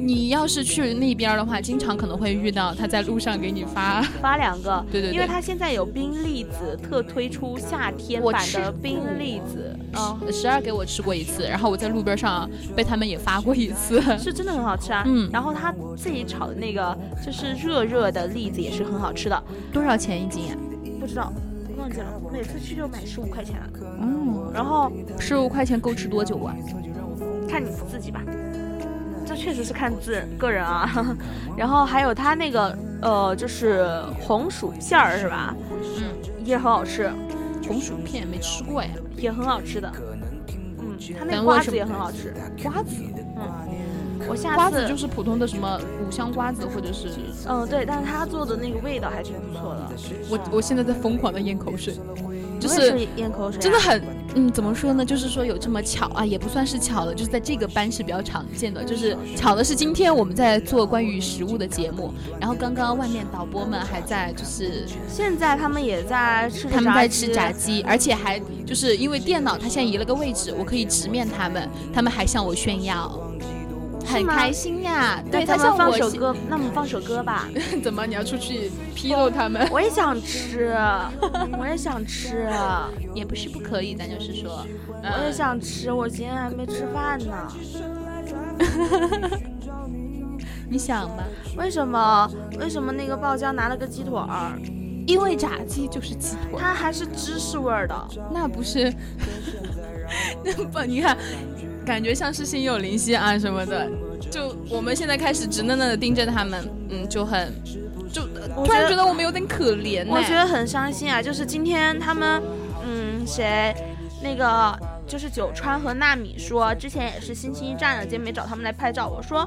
你要是去那边的话，经常可能会遇到他在路上给你发，<laughs> 发两个，对对对因为他现在有冰栗子，特推出夏天版的冰栗子，嗯，十二给我吃过一次，然后我在路边上被他们也发过一次。<laughs> 是真的很好吃啊。嗯然后他自己炒的那个就是热热的栗子也是很好吃的，多少钱一斤呀、不知道忘记了，每次去就买十五块钱，啊。嗯，然后十五块钱够吃多久啊？看你自己吧。这确实是看自个人啊，<laughs> 然后还有它那个呃，就是红薯馅儿是吧？嗯，也很好吃，红薯片没吃过呀。也很好吃的。嗯，它那瓜子也很好吃。瓜子，我下次瓜子就是普通的什么五香瓜子，或者是嗯对，但是他做的那个味道还挺不错的。我我现在在疯狂的咽口水，就是是咽口水啊、真的很，嗯，怎么说呢？就是说有这么巧啊，也不算是巧了，就是在这个班是比较常见的。就是巧的是，今天我们在做关于食物的节目，然后刚刚外面导播们还在，就是现在他们也在吃着他们在吃炸鸡，而且还就是因为电脑它现在移了个位置，我可以直面他们，他们还向我炫耀。很吗开心呀，对他向我放首歌，那我们放首歌吧。<laughs> 怎么你要出去批斗他们？我也想吃，我也想吃，也不是不可以，咱就是说，我也嗯想吃。我今天还没吃饭呢。<laughs> 你想吧，为什么？为什么那个爆浆拿了个鸡腿儿？因为炸鸡就是鸡腿，它还是芝士味儿的。那不是？<laughs> 那不，你看，感觉像是心有灵犀啊什么的。就我们现在开始直愣愣的盯着他们，嗯，就很，就突然觉得我们有点可怜。我觉得很伤心啊！就是今天他们，嗯，谁，那个。就是九川和纳米说，之前也是星期一站的，今天没找他们来拍照。我说，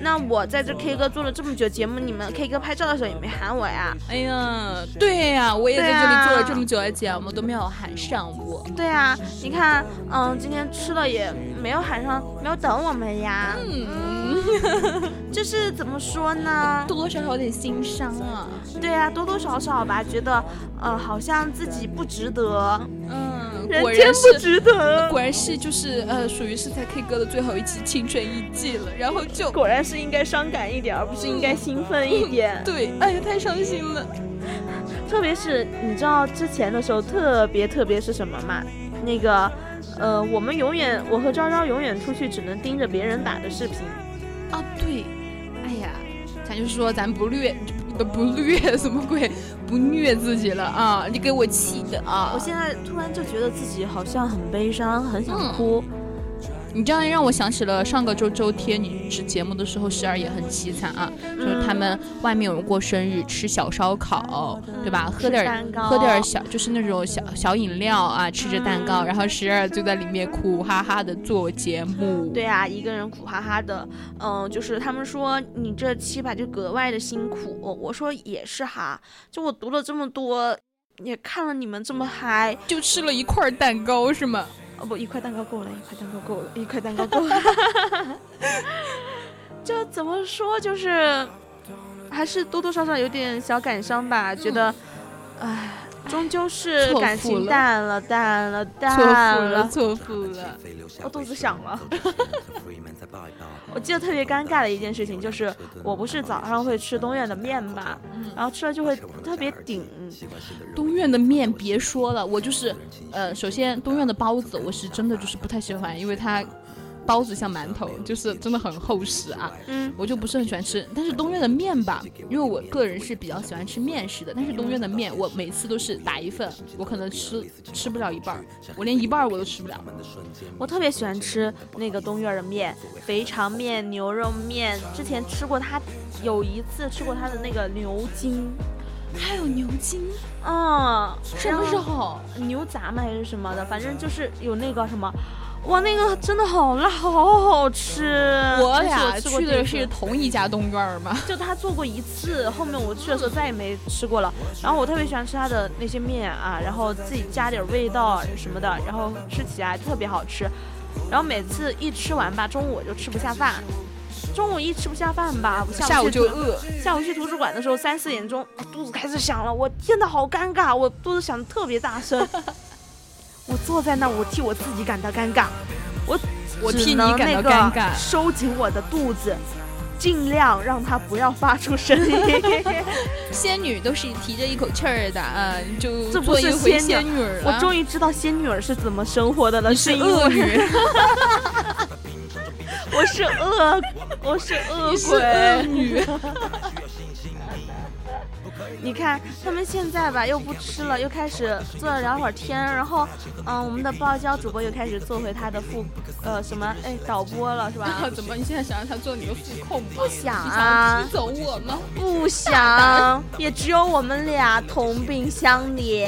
那我在这 K 歌做了这么久节目，你们 K 歌拍照的时候也没喊我呀？哎呀，对呀，我也在这里做了这么久的节目，都没有喊上我。对啊，你看，嗯，今天吃了也没有喊上，没有等我们呀。嗯，<laughs> 就是怎么说呢？多多少少有点心伤啊。对啊，多多少少吧，觉得，呃，好像自己不值得。嗯。果然不值得，果然是就是呃，属于是在 K 歌的最后一期青春一季了，然后就果然是应该伤感一点，而不是应该兴奋一点。<laughs> 对，哎呀，太伤心了。<laughs> 特别是你知道之前的时候，特别特别是什么吗？那个呃，我们永远我和昭昭永远出去只能盯着别人打的视频。啊，对，哎呀，咱就说咱不虐。不不虐什么鬼，不虐自己了啊！你给我气的啊！我现在突然就觉得自己好像很悲伤，很想哭。你这样让我想起了上个周周天你直节目的时候，时而也很凄惨啊，就是他们外面有人过生日，吃小烧烤，对吧？喝点喝点小，就是那种小小饮料啊，吃着蛋糕，然后时而就在里面苦哈哈的做节目。对啊，一个人苦哈哈的，嗯，就是他们说你这期吧就格外的辛苦，我说也是哈，就我读了这么多，也看了你们这么嗨，就吃了一块蛋糕是吗？哦不，一块蛋糕够了，一块蛋糕够了，<laughs> 一块蛋糕够了。<laughs> 就怎么说，就是还是多多少少有点小感伤吧，觉得，唉。终究是感情淡了，淡了，淡了，错付了，我肚子响了。<laughs> 我记得特别尴尬的一件事情就是，我不是早上会吃东苑的面吧，然后吃了就会特别顶。东苑的面别说了，我就是，呃，首先东苑的包子我是真的就是不太喜欢，因为它。包子像馒头，就是真的很厚实啊。嗯，我就不是很喜欢吃。但是东院的面吧，因为我个人是比较喜欢吃面食的。但是东院的面，我每次都是打一份，我可能吃吃不了一半儿，我连一半儿我都吃不了。我特别喜欢吃那个东院的面，肥肠面、牛肉面。之前吃过他，有一次吃过他的那个牛筋，还有牛筋，嗯，什么时候？牛杂嘛还是什么的，反正就是有那个什么。哇，那个真的好辣，好好吃！我俩去的是同一家东院吗？就他做过一次，后面我去的时候再也没吃过了。然后我特别喜欢吃他的那些面啊，然后自己加点味道什么的，然后吃起来特别好吃。然后每次一吃完吧，中午我就吃不下饭。中午一吃不下饭吧，下午就饿。下午去图书馆的时候，三四点钟肚子开始响了，我天呐，好尴尬，我肚子响的特别大声。<laughs> 我坐在那，我替我自己感到尴尬，我我替你感到尴尬，收紧我的肚子，尽量让它不要发出声音。<laughs> 仙女都是提着一口气儿的啊，就这不是仙女儿。我终于知道仙女儿是怎么生活的了，是恶女。<laughs> 我是恶，我是恶鬼女。你看他们现在吧，又不吃了，又开始坐着聊会儿天，然后，嗯，我们的爆娇主播又开始做回他的副，呃，什么，哎，导播了是吧？<laughs> 怎么？你现在想让他做你的副控吗？不想啊！踢走我吗？不想，也只有我们俩同病相怜。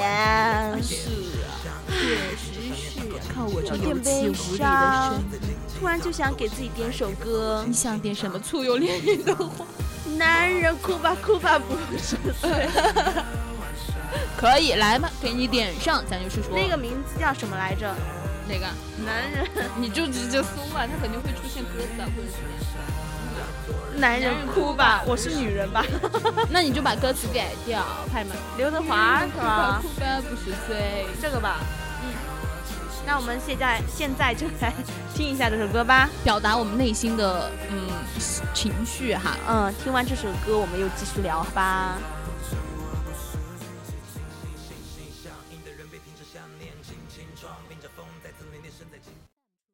<laughs> 是啊，确实是。看我这有气无力的身，突然就想给自己点首歌。你想点什么粗有烈女的话？男人哭吧哭吧不是罪，可以来吧，给你点上，咱就是说那个名字叫什么来着？哪个？男人，你就直接搜吧，他肯定会出现歌词啊，或者什么。男人哭吧，我是女人吧？<laughs> 那你就把歌词改掉，派吗？刘德华是 <laughs> 吧？哭吧不是罪，这个吧。那我们现在现在就来听一下这首歌吧，表达我们内心的嗯情绪哈。嗯，听完这首歌，我们又继续聊吧。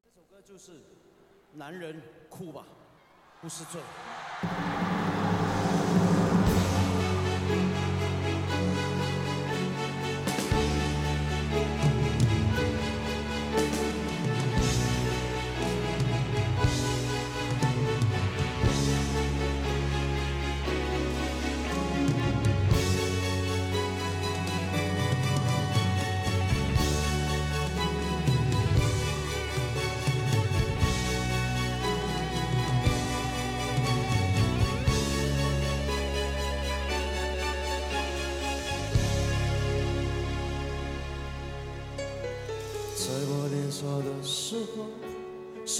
这首歌就是男人哭吧。不是罪。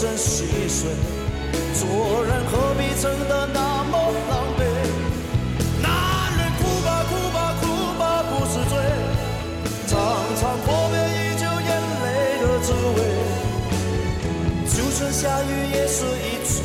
若只剩细碎，做人何必撑得那么狼狈？男人哭吧哭吧哭吧不是罪，尝尝破灭已久眼泪的滋味。就算下雨也是一种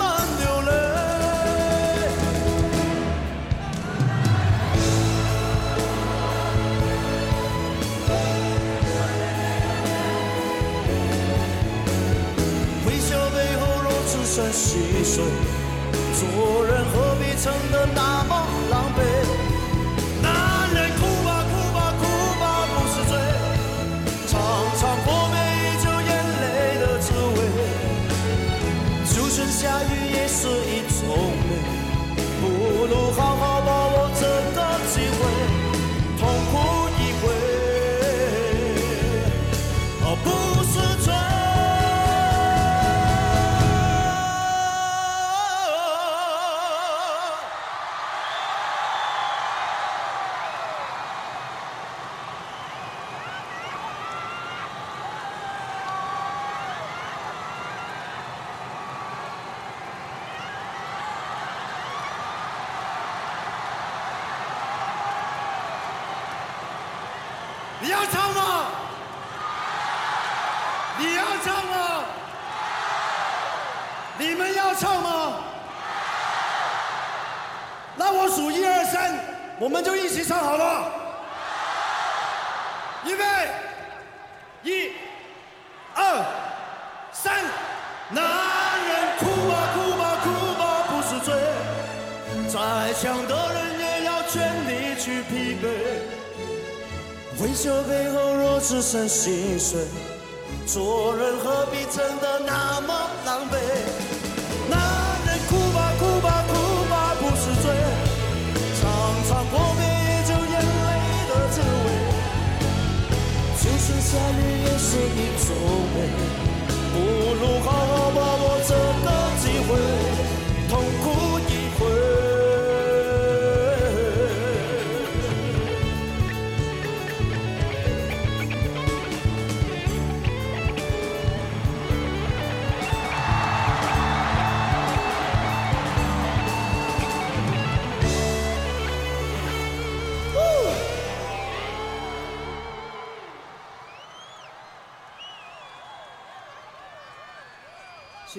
后若只剩细碎，做人何必撑得那么狼狈？男人哭吧哭吧哭吧不是罪，尝尝破灭依旧眼泪的滋味。就算下雨也是一种美，不如好好把握这个机会，痛哭一回，不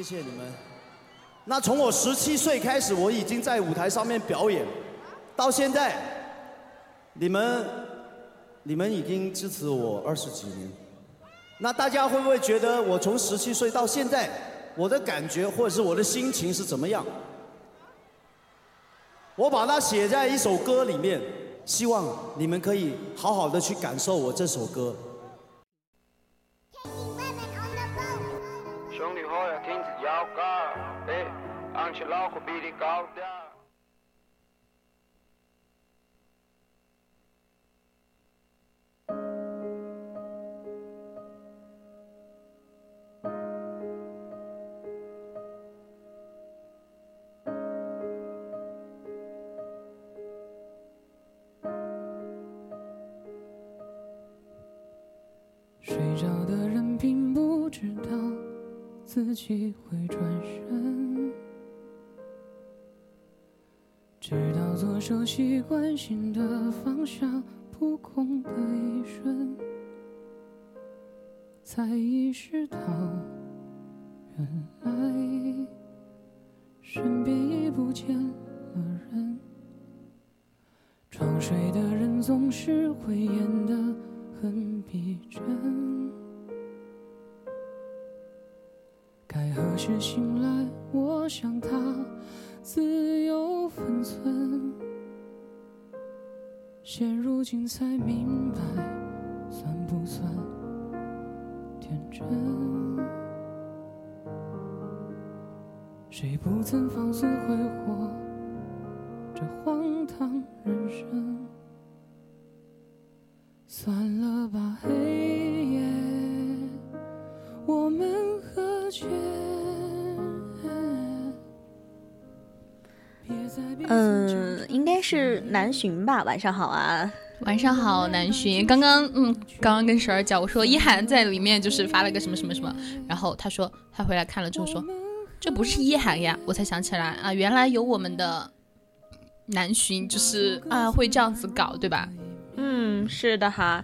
谢谢你们。那从我十七岁开始，我已经在舞台上面表演，到现在，你们，你们已经支持我二十几年。那大家会不会觉得我从十七岁到现在，我的感觉或者是我的心情是怎么样？我把它写在一首歌里面，希望你们可以好好的去感受我这首歌。睡着的人并不知道自己会转身，直到左手习惯性的放下扑空的一瞬，才意识到原来身边已不见了人。装睡的人总是会南浔吧。晚上好啊，晚上好，南浔。刚刚嗯，刚刚跟十儿讲，我说一涵在里面就是发了个什么什么什么，然后他说他回来看了之后说，这不是一涵呀，我才想起来啊，原来有我们的南浔，就是啊会这样子搞，对吧？嗯，是的哈，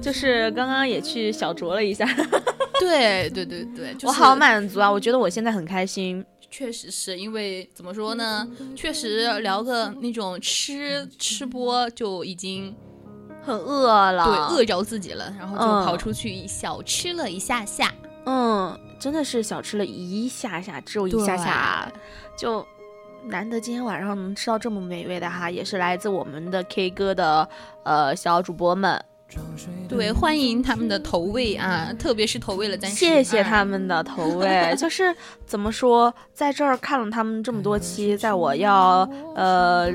就是刚刚也去小酌了一下，<laughs> 对对对对，就是、我好满足啊！我觉得我现在很开心。确实是因为怎么说呢？确实聊个那种吃吃播就已经很饿了，对饿着自己了，然后就嗯跑出去小吃了一下下。嗯，真的是小吃了一下下，只有一下下，就难得今天晚上能吃到这么美味的哈，也是来自我们的 K 歌的呃小主播们，对，欢迎他们的投喂啊，特别是投喂了咱谢谢他们。们的投喂。<laughs> 就是怎么说，在这儿看了他们这么多期，在我要呃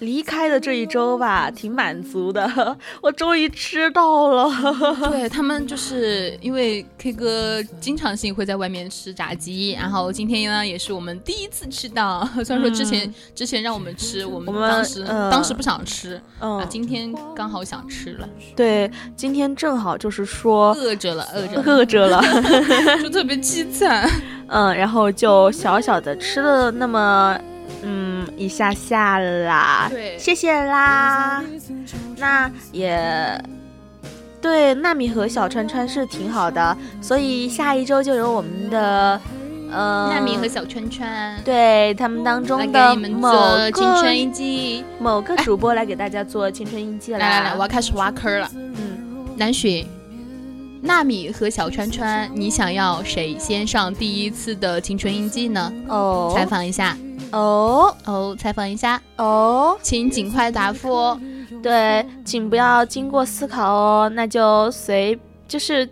离开的这一周吧，挺满足的，<laughs> 我终于吃到了。<laughs> 对他们就是因为 K 哥经常性会在外面吃炸鸡，然后今天呢也是我们第一次吃到，<laughs> 虽然说之前、之前让我们吃，我们当时、呃当时不想吃，嗯啊，今天刚好想吃了，对，今天正好就是说饿着了，饿着了，饿着了。就特别凄惨。嗯，然后就小小的吃了那么嗯一下下啦，对谢谢啦。那也对，纳米和小川川是挺好的，所以下一周就由我们的呃纳米和小川川，对他们当中的某个青春个印记。某个主播来给大家做青春印记了。来来来，我要开始挖坑了。嗯，南雪，纳米和小川川，你想要谁先上第一次的青春印记呢？哦采访一下哦哦，采访一下，哦，请尽快答复哦。对，请不要经过思考哦，那就随就是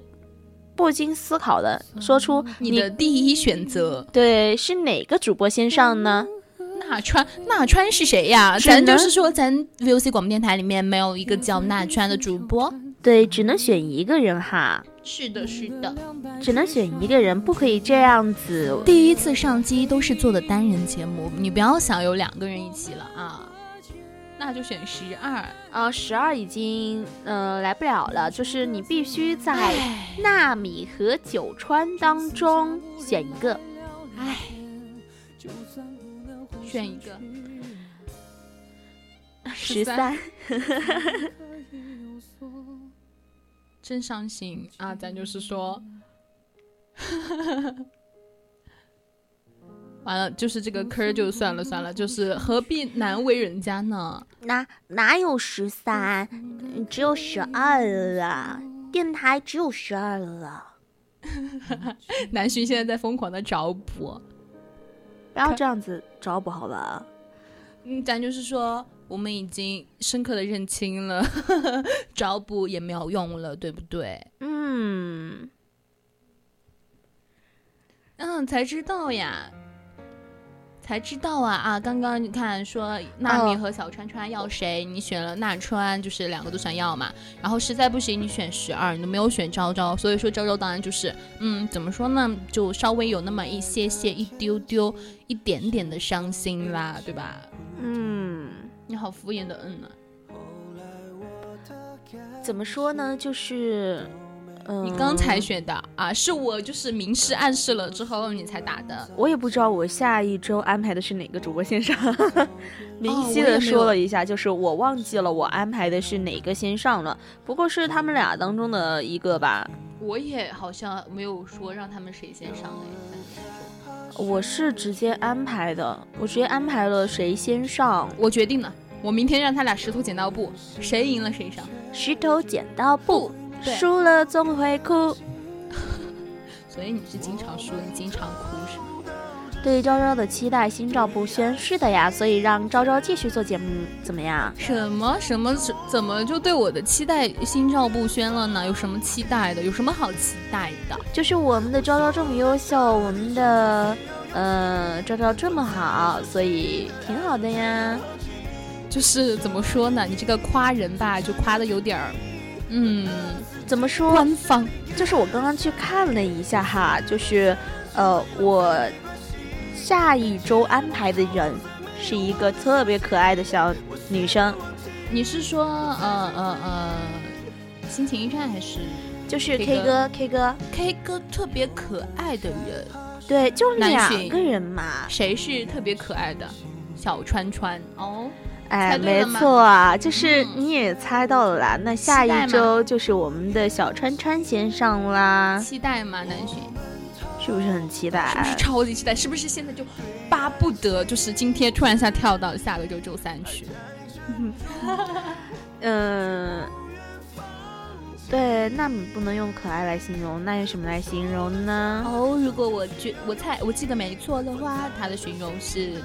不经思考的说出你的第一选择。对是哪个主播先上呢？纳川，纳川是谁呀？咱就是说，咱 VOC 广播电台里面没有一个叫纳川的主播。对，只能选一个人哈，是的，是的。只能选一个人，不可以这样子。第一次上机都是做的单人节目，你不要想有两个人一起了啊。那就选十二，啊，十二已经呃来不了了，就是你必须在纳米和九川当中选一个。唉，选一个。十三，<laughs> 真伤心啊！咱就是说，<laughs> 完了，就是这个坑就算了算了，就是何必难为人家呢？哪哪有十三，嗯只有十二了，电台只有十二了，<laughs> 南浔现在在疯狂的找补，不要这样子找补好吧？嗯，咱就是说，我们已经深刻的认清了，<laughs> 找补也没有用了，对不对？嗯，嗯，才知道呀，才知道啊啊！刚刚你看说纳米哦和小川川要谁，你选了纳川，就是两个都想要嘛。然后实在不行，你选十二，你都没有选昭昭，所以说昭昭当然就是，嗯，怎么说呢，就稍微有那么一些些、一丢丢、一点点的伤心啦，对吧？嗯，你好敷衍的嗯呢、怎么说呢？就是，嗯、你刚才选的啊，是我就是明示暗示了之后你才打的。我也不知道我下一周安排的是哪个主播先上，<laughs> 明哦晰的说了一下，就是我忘记了我安排的是哪个先上了，不过是他们俩当中的一个吧。我也好像没有说让他们谁先上的。我是直接安排的，我直接安排了谁先上，我决定了，我明天让他俩石头剪刀布，谁赢了谁上。石头剪刀布，对输了总会哭。<laughs> 所以你是经常输，你经常哭是吗？对昭昭的期待心照不宣，是的呀，所以让昭昭继续做节目，怎么样？什么什么怎怎么就对我的期待心照不宣了呢？有什么期待的？有什么好期待的？就是我们的昭昭这么优秀，我们的呃昭昭这么好，所以挺好的呀。就是怎么说呢？你这个夸人吧，就夸的有点儿，嗯，怎么说？官方。就是我刚刚去看了一下哈，就是呃，我下一周安排的人是一个特别可爱的小女生，你是说呃呃呃，心情驿站还是就是 K 哥哥 K 哥，K 哥特别可爱的人？对，就南两个人嘛。谁是特别可爱的？小川川哦，哎，没错啊，就是嗯你也猜到了啦。那下一周就是我们的小川川先上啦，期待吗？南浔是不是很期待？是不是超级期待？是不是现在就巴不得就是今天突然一下跳到下个周周三去？嗯，<laughs> 对，那你不能用可爱来形容，那用什么来形容呢？哦，如果我觉我猜我记得没错的话，他的形容是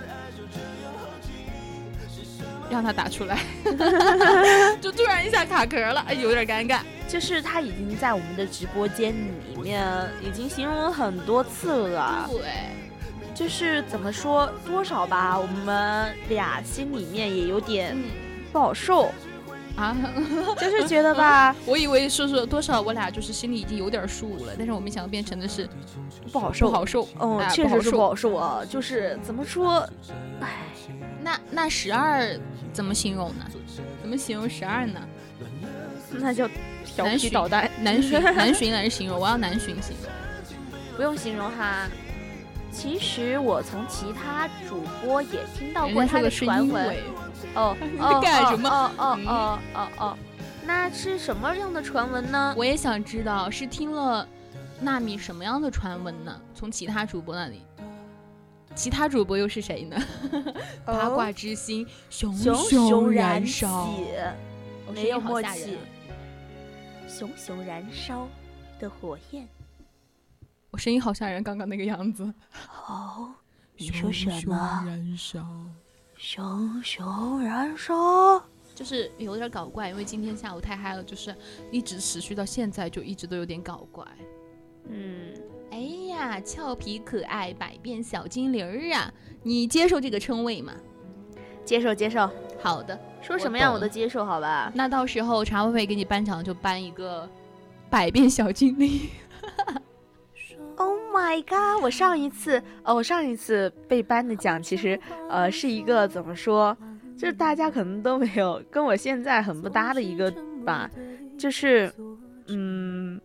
让他打出来，<laughs> 就突然一下卡壳了，哎，有点尴尬。就是他已经在我们的直播间里面已经形容了很多次了，对，就是怎么说多少吧，我们俩心里面也有点嗯。不好受，啊，<laughs> 就是觉得吧 <laughs> 我以为说说多少，我俩就是心里已经有点数了，但是我没想到变成的是不好受，不好受。嗯，哎确实是不。好受啊，就是怎么说，唉那那十二怎么形容呢？怎么形容十二呢？那就调南浔皮捣蛋，南浔南浔来形容，我要难寻形容。不用形容哈。其实我从其他主播也听到过他的传闻，哦 <laughs> 你哦干什么哦哦嗯哦哦哦，那是什么样的传闻呢？我也想知道是听了纳米什么样的传闻呢？从其他主播那里，其他主播又是谁呢？<laughs> 八卦之心熊熊熊熊燃燃烧，没有好默契吓人啊。熊熊燃烧的火焰。我声音好吓人，刚刚那个样子。哦，你说什么？燃烧，熊熊燃烧。就是有点搞怪，因为今天下午太嗨了，就是一直持续到现在，就一直都有点搞怪。嗯，哎呀，俏皮可爱百变小精灵儿啊，你接受这个称谓吗？接受接受，好的，说什么样我都接受，好吧？那到时候茶会会给你颁奖就颁一个百变小精灵。My god！我上一次，哦，我上一次被颁的奖，其实，呃，是一个怎么说，就是大家可能都没有跟我现在很不搭的一个吧，就是，嗯，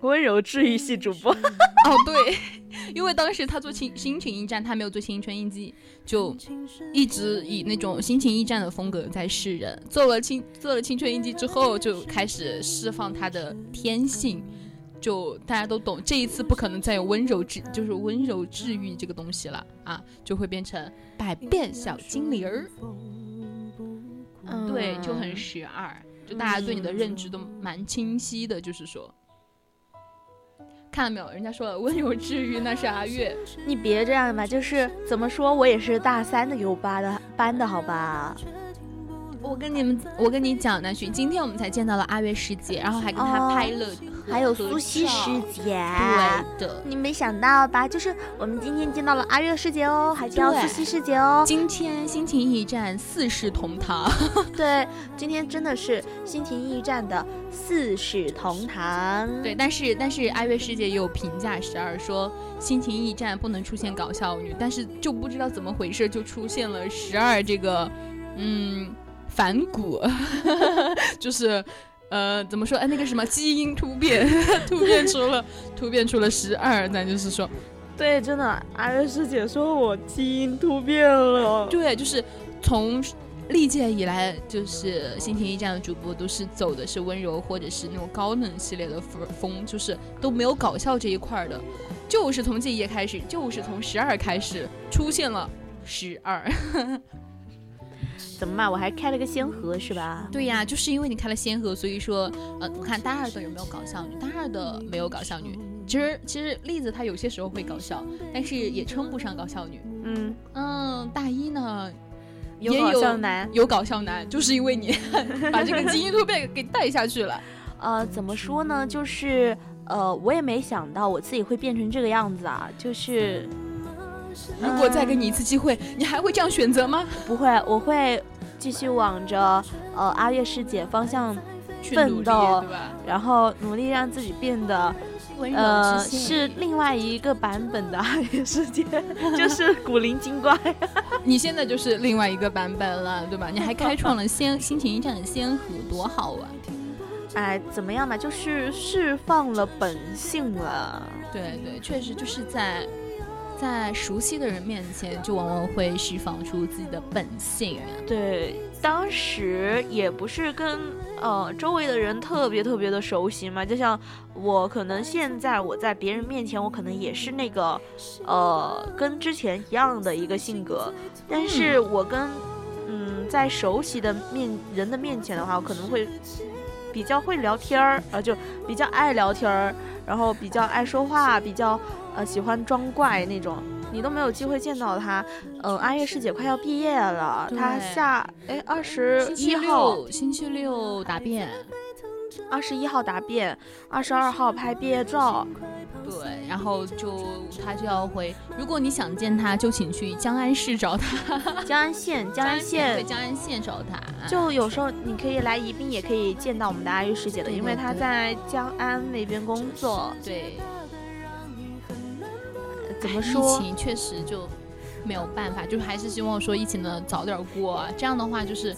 温柔治愈系主播。<laughs> 哦，对，<laughs> 因为当时他做青心情驿站，他没有做青春印记，就一直以那种心情驿站的风格在示人。做了青做了青春印记之后，就开始释放他的天性。就大家都懂，这一次不可能再有温柔治，就是温柔治愈这个东西了啊，就会变成百变小精灵儿。嗯对，就很十二，就大家对你的认知都蛮清晰的，就是说。看到没有？人家说了，温柔治愈那是阿月。你别这样吧，就是怎么说，我也是大三的有八的班的好吧？我跟你们，我跟你讲，南浔，今天我们才见到了阿月师姐，然后还跟她哦拍了合、还有苏西师姐，对的。你没想到吧？就是我们今天见到了阿月师姐哦，还见到苏西师姐哦。今天心情驿站四世同堂，对，今天真的是心情驿站的四世同堂。对，但是但是阿月师姐也有评价十二说心情驿站不能出现搞笑女，但是就不知道怎么回事就出现了十二这个嗯反骨，<laughs> 就是。呃，怎么说？哎，那个什么基因突变，<laughs> 突变出了突变出了十二，咱就是说，对，真的，阿瑞师姐说我基因突变了。对，就是从历届以来，就是心情驿站的主播都是走的是温柔或者是那种高冷系列的风风，就是都没有搞笑这一块儿的，就是从这一页开始，就是从十二开始出现了十二。怎么嘛？我还开了个先河是吧？对呀，就是因为你开了先河，所以说，呃，我看大二的有没有搞笑女？大二的没有搞笑女。其实其实栗子她有些时候会搞笑，但是也称不上搞笑女。嗯，嗯，大一呢有也搞笑男。有搞笑男，就是因为你 <laughs> 把这个基因突变给带下去了。<laughs> 呃，怎么说呢？就是呃，我也没想到我自己会变成这个样子啊。就是如果再给你一次机会，你还会这样选择吗？不会，我会继续往着呃阿月师姐方向，去奋，斗？然后努力让自己变得呃是另外一个版本的阿月师姐，<laughs> 就是古灵精怪。你现在就是另外一个版本了，对吧？你还开创了 <laughs> 先心情驿站的先河，多好啊！哎，怎么样嘛？就是释放了本性了。对对，确实就是在在熟悉的人面前，就往往会释放出自己的本性。对，当时也不是跟呃周围的人特别特别的熟悉嘛，就像我可能现在我在别人面前，我可能也是那个呃跟之前一样的一个性格，但是我跟嗯在熟悉的面人的面前的话，我可能会比较会聊天儿，呃就比较爱聊天儿，然后比较爱说话，比较呃喜欢装怪那种。你都没有机会见到他，嗯，阿月师姐快要毕业了，她下哎二十一号，六，星期六答辩，二十一号答辩，二十二号拍毕业照，对，然后就他就要回。如果你想见他，就请去江安市找他。<laughs> 江安县，江安县对县。江安县找他。就有时候你可以来宜宾，也可以见到我们的阿玉师姐的，因为她在江安那边工作。对，怎么说疫？情确实就没有办法，就还是希望说疫情能早点过，啊这样的话就是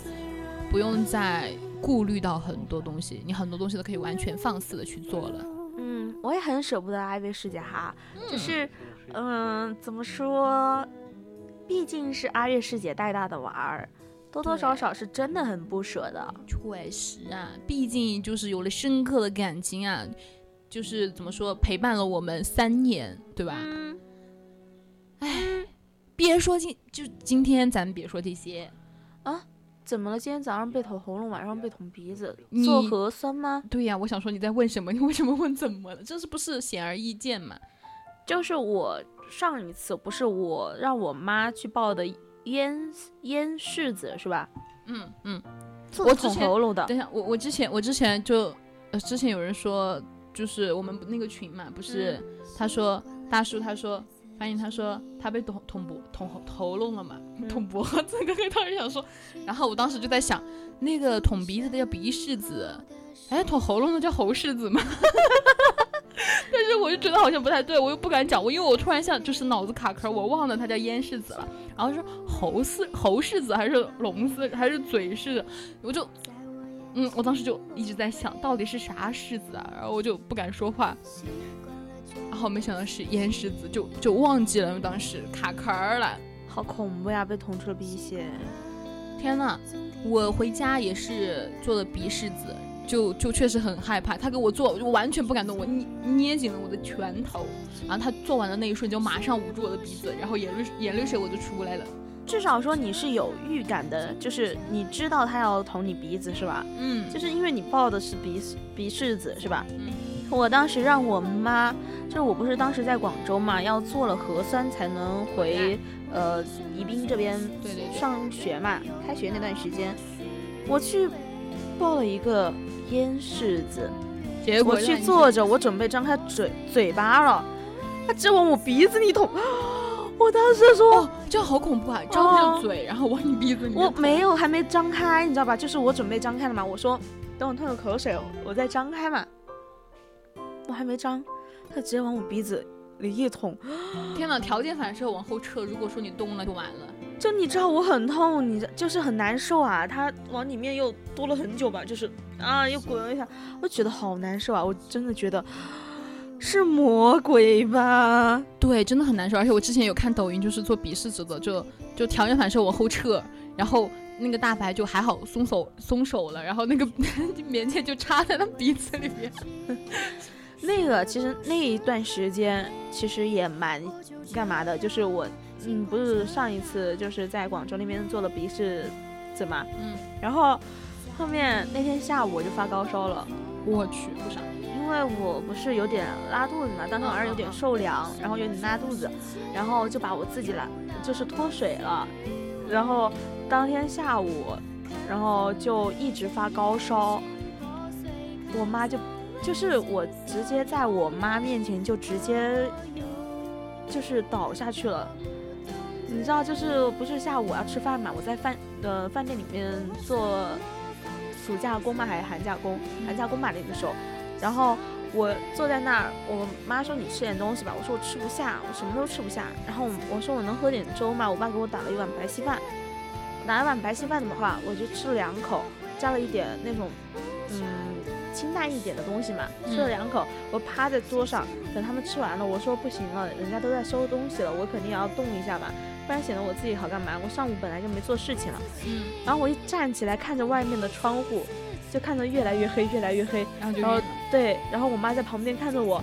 不用再顾虑到很多东西，你很多东西都可以完全放肆的去做了。嗯，我也很舍不得阿月师姐哈，嗯就是，嗯，怎么说？毕竟是阿月师姐带大的娃儿，多多少少是真的很不舍的。确实啊，毕竟就是有了深刻的感情啊，就是怎么说陪伴了我们三年，对吧？嗯，别说今就今天咱们别说这些，怎么了？今天早上被捅喉咙，晚上被捅鼻子，做核酸吗？对呀、我想说你在问什么？你为什么问怎么了？这是不是显而易见嘛？就是我上一次不是我让我妈去报的咽咽拭子是吧？嗯嗯。做我捅喉咙的，等一下，我我之前我之前就呃之前有人说，就是我们那个群嘛，不是、他说大叔他说。翻译他说他被捅捅脖捅喉喉咙了嘛，捅脖子，刚刚当时想说，然后我当时就在想，那个捅鼻子的叫鼻拭子，哎，捅喉咙的叫喉拭子吗？<laughs> 但是我就觉得好像不太对，我又不敢讲，我因为我突然想就是脑子卡壳，我忘了它叫咽拭子了，然后说喉拭喉拭子还是龙子还是嘴拭，我就。嗯，我当时就一直在想到底是啥柿子啊，然后我就不敢说话，然后没想到是咽柿子，就就忘记了，当时卡壳儿了。好恐怖呀！被捅出了鼻血。天呐，我回家也是做的鼻拭子，就就确实很害怕。他给我做，我就完全不敢动，我捏捏紧了我的拳头。然后他做完的那一瞬间，马上捂住我的鼻子，然后眼泪眼泪水我就出来了。至少说你是有预感的，就是你知道他要捅你鼻子是吧？嗯，就是因为你抱的是鼻鼻拭子是吧？嗯，我当时让我妈，就是我不是当时在广州嘛，要做了核酸才能回呃宜宾这边上学嘛，开学那段时间，我去报了一个烟柿子，结果我去坐着，我准备张开嘴嘴巴了，他直接往我鼻子里捅，我当时说。哦，这样好恐怖啊！张着嘴，然后往你鼻子里面。我没有，还没张开，你知道吧？就是我准备张开了嘛。我说等我吞了口水，我再张开嘛。我还没张，他直接往我鼻子里一捅，天呐，条件反射往后撤，如果说你动了就完了。就你知道我很痛，你知就是很难受啊。他往里面又多了很久吧，就是啊又滚了一下，我觉得好难受啊。我真的觉得是魔鬼吧？对，真的很难受。而且我之前有看抖音，就是做鼻拭子的，就就条件反射往后撤，然后那个大白就还好松手松手了，然后那个 <laughs> 棉签就插在他鼻子里面。那个其实那一段时间其实也蛮干嘛的，就是我嗯不是上一次就是在广州那边做了鼻拭子嘛，嗯，然后后面那天下午我就发高烧了，我去，为啥？因为我不是有点拉肚子嘛，当天晚上有点受凉，然后有点拉肚子，然后就把我自己拉就是脱水了，然后当天下午，然后就一直发高烧，我妈就就是我直接在我妈面前就直接就是倒下去了。你知道，就是不是下午我要吃饭嘛？我在饭呃饭店里面做暑假工嘛，还是寒假工？寒假工吧那个时候，然后我坐在那儿，我妈说你吃点东西吧，我说我吃不下，我什么都吃不下。然后我说我能喝点粥吗？我爸给我打了一碗白稀饭，打了碗白稀饭的话，我就吃了两口，加了一点那种嗯清淡一点的东西嘛，吃了两口，我趴在桌上等他们吃完了，我说不行了，人家都在收东西了，我肯定也要动一下吧，不然显得我自己好干嘛？我上午本来就没做事情了。嗯，然后我一站起来，看着外面的窗户，就看着越来越黑，越来越黑。然后对，然后我妈在旁边看着我，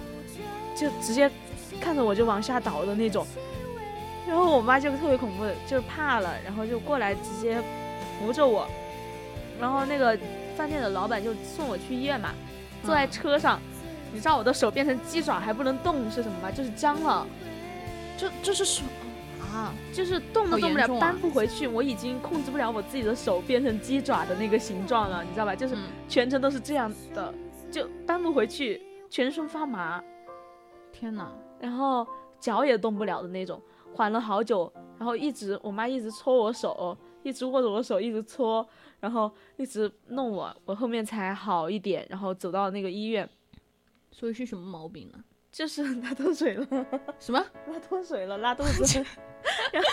就直接看着我就往下倒的那种。然后我妈就特别恐怖，就怕了，然后就过来直接扶着我。然后那个饭店的老板就送我去医院嘛，坐在嗯车上，你知道我的手变成鸡爪还不能动是什么吗？就是僵了，就就是手啊？就是动都动不了，搬不回去。我已经控制不了我自己的手变成鸡爪的那个形状了，你知道吧？就是嗯全程都是这样的，就搬不回去，全身发麻，天哪！然后脚也动不了的那种，缓了好久，然后一直我妈一直搓我手，一直握着我手一直搓，然后一直弄我，我后面才好一点，然后走到那个医院，所以是什么毛病呢？就是 <laughs> 拉脱水了，什么？<laughs> 拉脱水了，拉肚子。然后，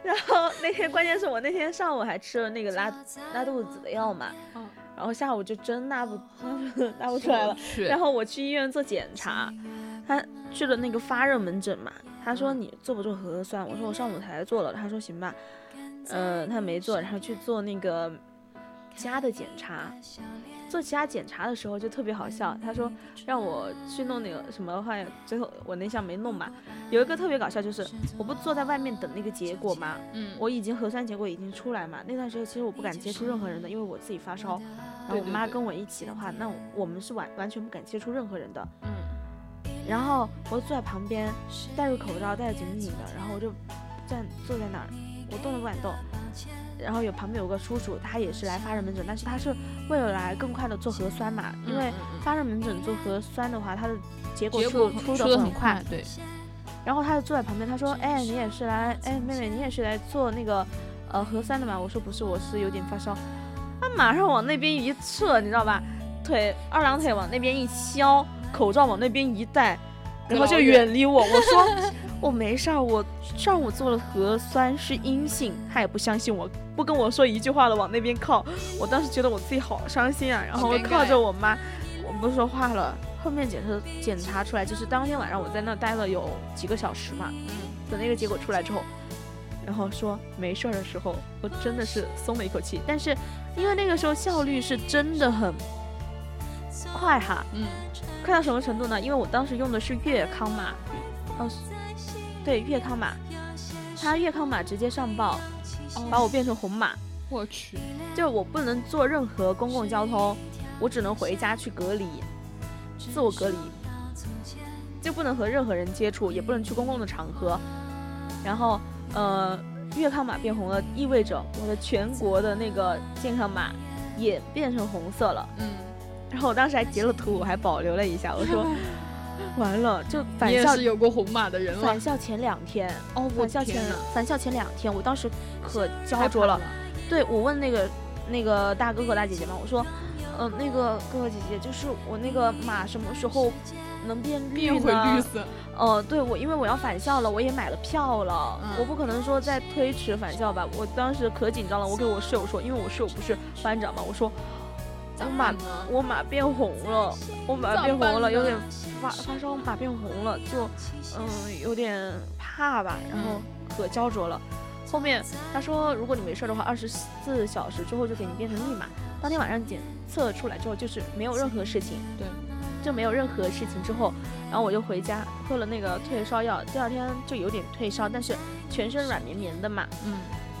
<laughs> 然后那天关键是我那天上午还吃了那个拉拉肚子的药嘛，哦然后下午就真拉不拉不出来了。然后我去医院做检查，他去了那个发热门诊嘛，他说你做不做核酸？我说我上午才做了，他说行吧，嗯、他没做，然后去做那个家的检查。做其他检查的时候就特别好笑，他说让我去弄那个什么的话，最后我那项没弄嘛。有一个特别搞笑，就是我不坐在外面等那个结果嘛，嗯，我已经核酸结果已经出来嘛，那段时间其实我不敢接触任何人的，因为我自己发烧，然后我妈跟我一起的话，那我们是完完全不敢接触任何人的。嗯，然后我坐在旁边，戴着口罩，戴着紧紧的，然后我就站坐在那儿，我动都不敢动。然后有旁边有个叔叔，他也是来发热门诊，但是他是为了来更快的做核酸嘛，因为发热门诊做核酸的话，他的结果出出出的的很快快，，对，然后他就坐在旁边，他说：“哎，你也是来，哎，妹妹，你也是来做那个呃核酸的嘛？”我说：“不是，我是有点发烧。”他马上往那边一撤，你知道吧？腿二郎腿往那边一削，口罩往那边一戴，然后就远离我。我说：<laughs> “我没事儿，我上午做了核酸是阴性。”他也不相信我，不跟我说一句话了，往那边靠。我当时觉得我自己好伤心啊，然后我靠着我妈，我不说话了。后面检测检查出来，就是当天晚上我在那待了有几个小时嘛，嗯，等那个结果出来之后，然后说没事儿的时候，我真的是松了一口气。但是因为那个时候效率是真的很快哈，嗯，快到什么程度呢？因为我当时用的是粤康码，哦，对，粤康码，它粤康码直接上报，把我变成红码，我去，就我不能坐任何公共交通，我只能回家去隔离，自我隔离，就不能和任何人接触，也不能去公共的场合。然后，呃，粤康码变红了，意味着我的全国的那个健康码也变成红色了。嗯，然后我当时还截了图，我还保留了一下，我说 <laughs> 完了，就返校是有过红马的人了返，校前两天，哦，我返校前，返校前两天，我当时可焦灼了怕。对我问那个那个大哥哥大姐姐嘛，我说，呃，那个哥哥姐姐，就是我那个马什么时候能变绿变回绿色，呃，对我，因为我要返校了，我也买了票了，嗯我不可能说再推迟返校吧。我当时可紧张了，我给我室友说，因为我室友不是班长嘛，我说我马我马变红了，我马变红了，有点发发烧，马变红了，就嗯有点怕吧，然后可焦灼了。后面他说，如果你没事的话，二十四小时之后就给你变成绿码。当天晚上检测出来之后，就是没有任何事情，对，就没有任何事情之后，然后我就回家喝了那个退烧药，第二天就有点退烧，但是全身软绵绵的嘛，嗯，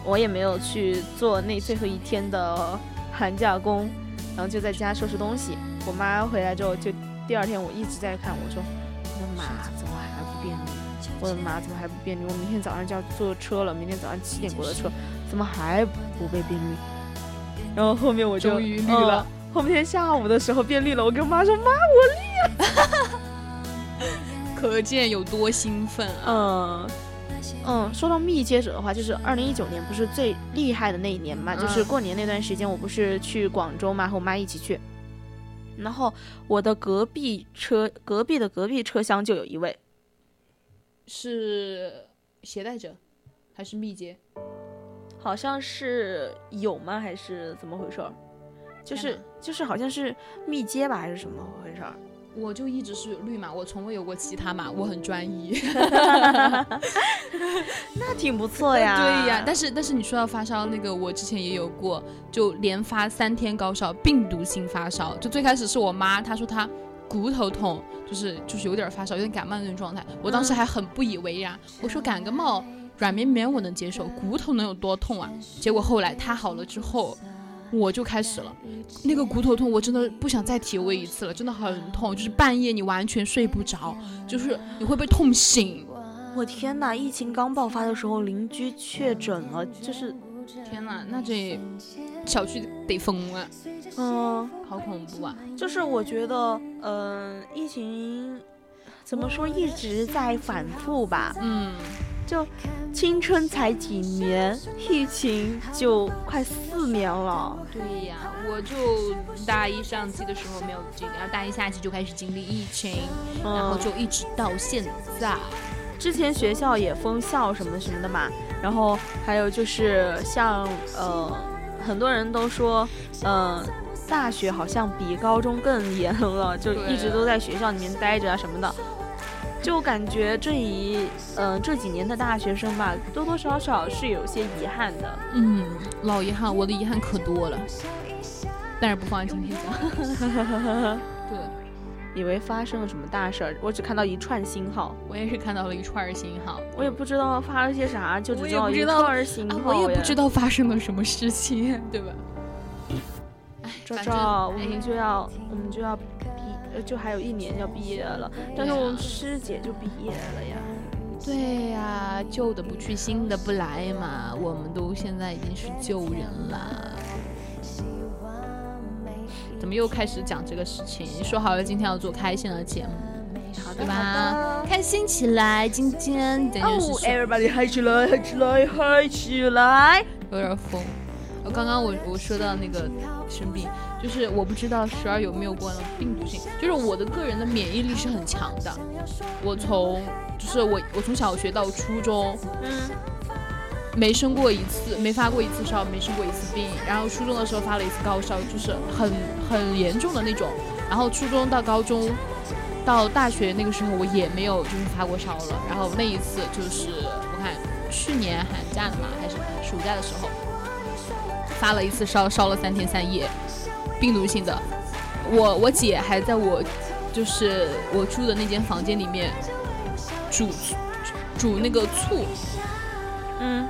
我也没有去做那最后一天的寒假工，然后就在家收拾东西。我妈回来之后，就第二天我一直在看，我说我的妈怎么还不变绿？我的妈怎么还不变绿？我明天早上就要坐车了，明天早上七点过的车，怎么还不被变绿？然后后面我就终于绿了呃后面下午的时候变绿了，我跟我妈说妈，我绿了可见有多兴奋啊！嗯嗯，说到密接者的话，就是二零一九年不是最厉害的那一年嘛，就是嗯过年那段时间，我不是去广州嘛，和我妈一起去，然后我的隔壁车隔壁的隔壁车厢就有一位，是携带者还是密接？好像是有吗？还是怎么回事儿？就是就是好像是密接吧，还是什么回事儿？我就一直是绿码，我从未有过其他码，我很专一。<laughs> 那挺不错呀。<laughs> 对呀，但是但是你说到发烧，那个我之前也有过，就连发三天高烧，病毒性发烧。就最开始是我妈，她说她骨头痛，就是就是有点发烧，有点感冒那种状态。我当时还很不以为然，我说感个冒软绵绵我能接受，骨头能有多痛啊？结果后来她好了之后。我就开始了，那个骨头痛，我真的不想再体会一次了，真的很痛，就是半夜你完全睡不着，就是你会被痛醒。我天哪！疫情刚爆发的时候，邻居确诊了，就是天呐，那这小区得疯了，嗯。好恐怖啊！就是我觉得，嗯、疫情怎么说一直在反复吧。嗯，就青春才几年，疫情就快四年了。对呀，我就大一上期的时候没有经历，然后大一下期就开始经历疫情，然后嗯，就一直到现在。之前学校也封校什么什么的嘛，然后还有就是像呃，很多人都说，嗯、大学好像比高中更严了，就一直都在学校里面待着啊什么的。就感觉这一呃这几年的大学生吧，多多少少是有些遗憾的。嗯，老遗憾，我的遗憾可多了，但是不放在今天讲。<laughs> 对，以为发生了什么大事儿，我只看到一串星号，我也是看到了一串儿星号，我也不知道发了些啥，就知道一也不知道串儿星啊，号我也不知道发生了什么事情，对吧？哎，赵赵，我哎们就要我们就要就还有一年要毕业了，但是我们师姐就毕业了呀。对呀、旧的不去，新的不来嘛。我们都现在已经是旧人了。怎么又开始讲这个事情？说好了今天要做开心的节目，好对吧？开心起来！今天这件事哦是，everybody 嗨起来，嗨起来，嗨起来！有点疯。我刚刚我我说到那个生病，就是我不知道十二有没有过病毒性，就是我的个人的免疫力是很强的。我从就是我我从小学到初中，嗯，没生过一次，没发过一次烧，没生过一次病。然后初中的时候发了一次高烧，就是很很严重的那种。然后初中到高中到大学那个时候，我也没有就是发过烧了。然后那一次就是我看去年寒假的嘛，还是暑假的时候发了一次烧，烧了三天三夜，病毒性的。我我姐还在我就是我住的那间房间里面煮煮那个醋，嗯，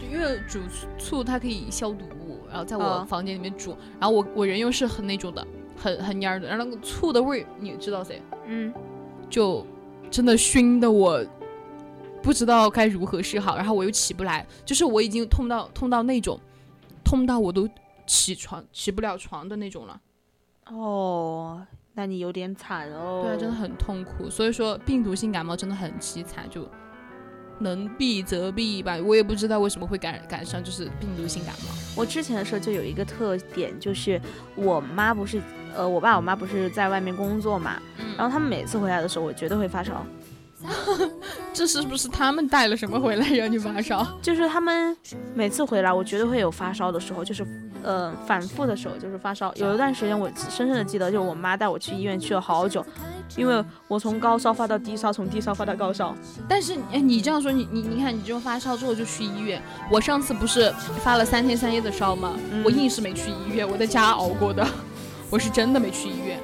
因为煮醋它可以消毒，然后在我哦。房间里面煮，然后我我人又是很那种的，很很蔫儿的，然后那个醋的味儿，你知道噻，嗯，就真的熏的我不知道该如何是好，然后我又起不来，就是我已经痛到痛到那种，痛到我都起床起不了床的那种了，哦，那你有点惨哦。对啊，真的很痛苦，所以说病毒性感冒真的很凄惨，就。能避则避吧，我也不知道为什么会赶赶上就是病毒性感冒。我之前的时候就有一个特点，就是我妈不是，呃，我爸我妈不是在外面工作嘛，嗯然后他们每次回来的时候，我绝对会发烧，这是不是他们带了什么回来让你发烧？<laughs> 就是他们每次回来，我绝对会有发烧的时候，就是呃反复的时候就是发烧。有一段时间我深深的记得，就是我妈带我去医院去了好久，因为我从高烧发到低烧，从低烧发到高烧。但是哎，你这样说，你你你看，你这种发烧之后就去医院。我上次不是发了三天三夜的烧吗？嗯我硬是没去医院，我在家熬过的。<laughs> 我是真的没去医院。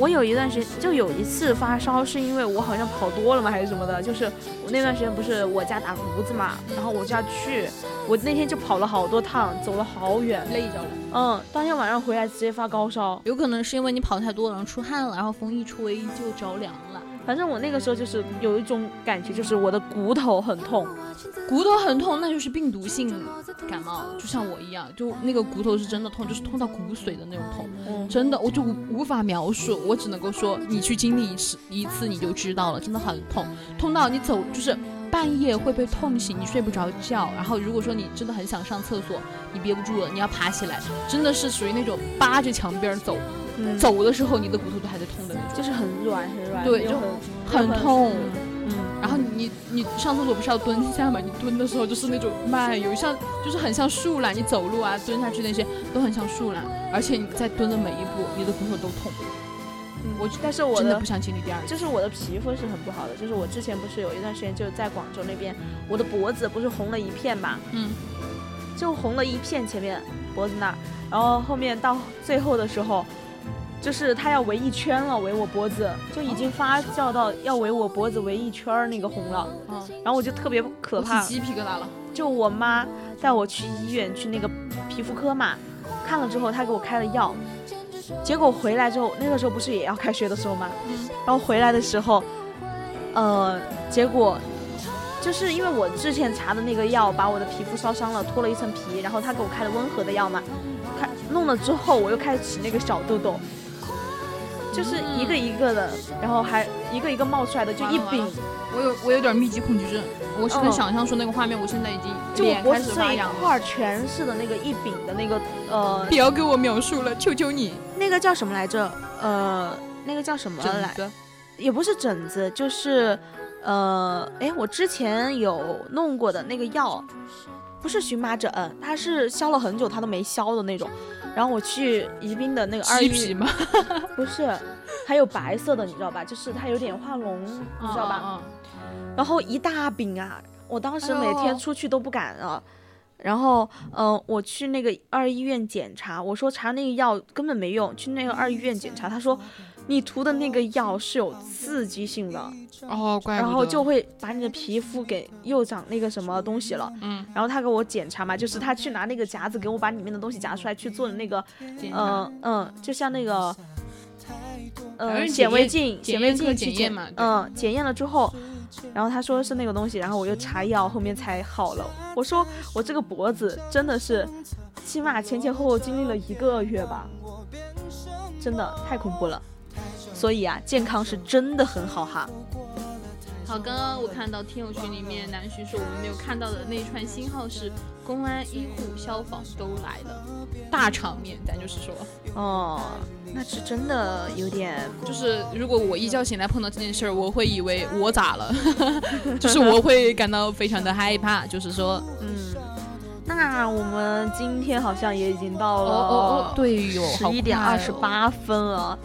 我有一段时间就有一次发烧，是因为我好像跑多了嘛，还是什么的。就是我那段时间不是我家打炉子嘛，然后我就要去，我那天就跑了好多趟，走了好远，累着了，嗯，当天晚上回来直接发高烧。有可能是因为你跑太多了，然后出汗了，然后风一吹就着凉了。反正我那个时候就是有一种感觉，就是我的骨头很痛，骨头很痛，那就是病毒性感冒，就像我一样，就那个骨头是真的痛，就是痛到骨髓的那种痛。嗯，真的，我就无无法描述，我只能够说，你去经历一次一次你就知道了，真的很痛，痛到你走就是半夜会被痛醒，你睡不着觉。然后如果说你真的很想上厕所，你憋不住了，你要爬起来，真的是属于那种扒着墙边走，嗯走的时候你的骨头都还在痛的那种，就是很软很软，对就又很很痛。嗯，然后你你上厕所不是要蹲下吗？你蹲的时候就是那种慢，有像就是很像树懒，你走路啊蹲下去那些都很像树懒，而且你在蹲的每一步，你的骨头都痛。嗯我但是我的真的不想经历第二次。就是我的皮肤是很不好的，就是我之前不是有一段时间就是在广州那边，我的脖子不是红了一片嘛，嗯，就红了一片前面脖子那儿，然后后面到最后的时候，就是它要围一圈了，围我脖子，就已经发酵到要围我脖子围一圈儿那个红了，嗯，然后我就特别可怕。起，鸡皮疙瘩了。就我妈带我去医院去那个皮肤科嘛，看了之后她给我开了药，结果回来之后，那个时候不是也要开学的时候嘛，嗯。然后回来的时候，呃，结果就是因为我之前查的那个药把我的皮肤烧伤了，脱了一层皮，然后他给我开了温和的药嘛，开弄了之后我又开始起那个小痘痘。就是一个一个的，然后还一个一个冒出来的，就一柄完了完了，我有我有点密集恐惧症，我是能嗯想象出那个画面，我现在已经就我脖子这一。块全是的那个一饼的那个呃不要给我描述了，求求你！那个叫什么来着？呃，那个叫什么来？也不是疹子，就是呃，哎，我之前有弄过的那个药，不是荨麻疹，它是消了很久它都没消的那种。然后我去宜宾的那个二医鸡皮吗？<laughs> 不是，还有白色的，你知道吧？就是它有点化脓，你知道吧？然后一大饼啊，我当时每天出去都不敢了。然后，嗯、我去那个二医院检查，我说查那个药根本没用，去那个二医院检查，他说你涂的那个药是有刺激性的，嗯哦，怪。然后就会把你的皮肤给又长那个什么东西了。嗯，然后他给我检查嘛，就是他去拿那个夹子给我把里面的东西夹出来去做的那个，嗯嗯，就像那个，反正呃，显微镜，显微镜去检嘛嗯，检验了之后，然后他说是那个东西，然后我又查药，后面才好了。我说我这个脖子真的是，起码前前后后经历了一个月吧，真的太恐怖了。所以啊，健康是真的很好哈。好，刚刚我看到听友群里面南徐说我们没有看到的那一串星号是公安、医护、消防都来了，大场面，咱就是说，哦，那是真的有点，就是如果我一觉醒来碰到这件事儿，我会以为我咋了，<laughs> 就是我会感到非常的害怕，就是说，嗯。那我们今天好像也已经到了哦哦哦，对哟，十一点二十八分了，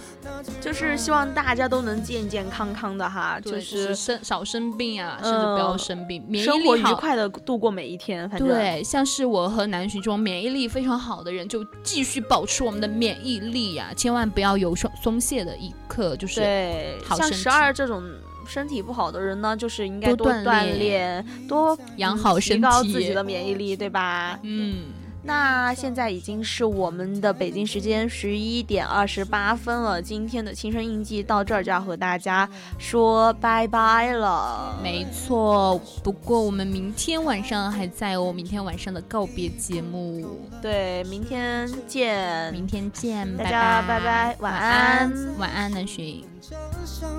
就是希望大家都能健健康康的哈，就就是是生少生病啊，甚至不要生病，免疫生活愉。快的度过每一天。反正，对，像是我和南浔这种免疫力非常好的人，就继续保持我们的免疫力呀、千万不要有松松懈的一刻，就是对，像十二这种身体不好的人呢，就是应该多锻炼炼，多养嗯好身体提高自己的免疫力，对吧？嗯，那现在已经是我们的北京时间十一点二十八分了，今天的青春印记到这儿就要和大家说拜拜了。没错。不过我们明天晚上还在哦，明天晚上的告别节目，对，明天见。明天见，大拜家拜拜拜，晚晚安安，晚安，南浔。像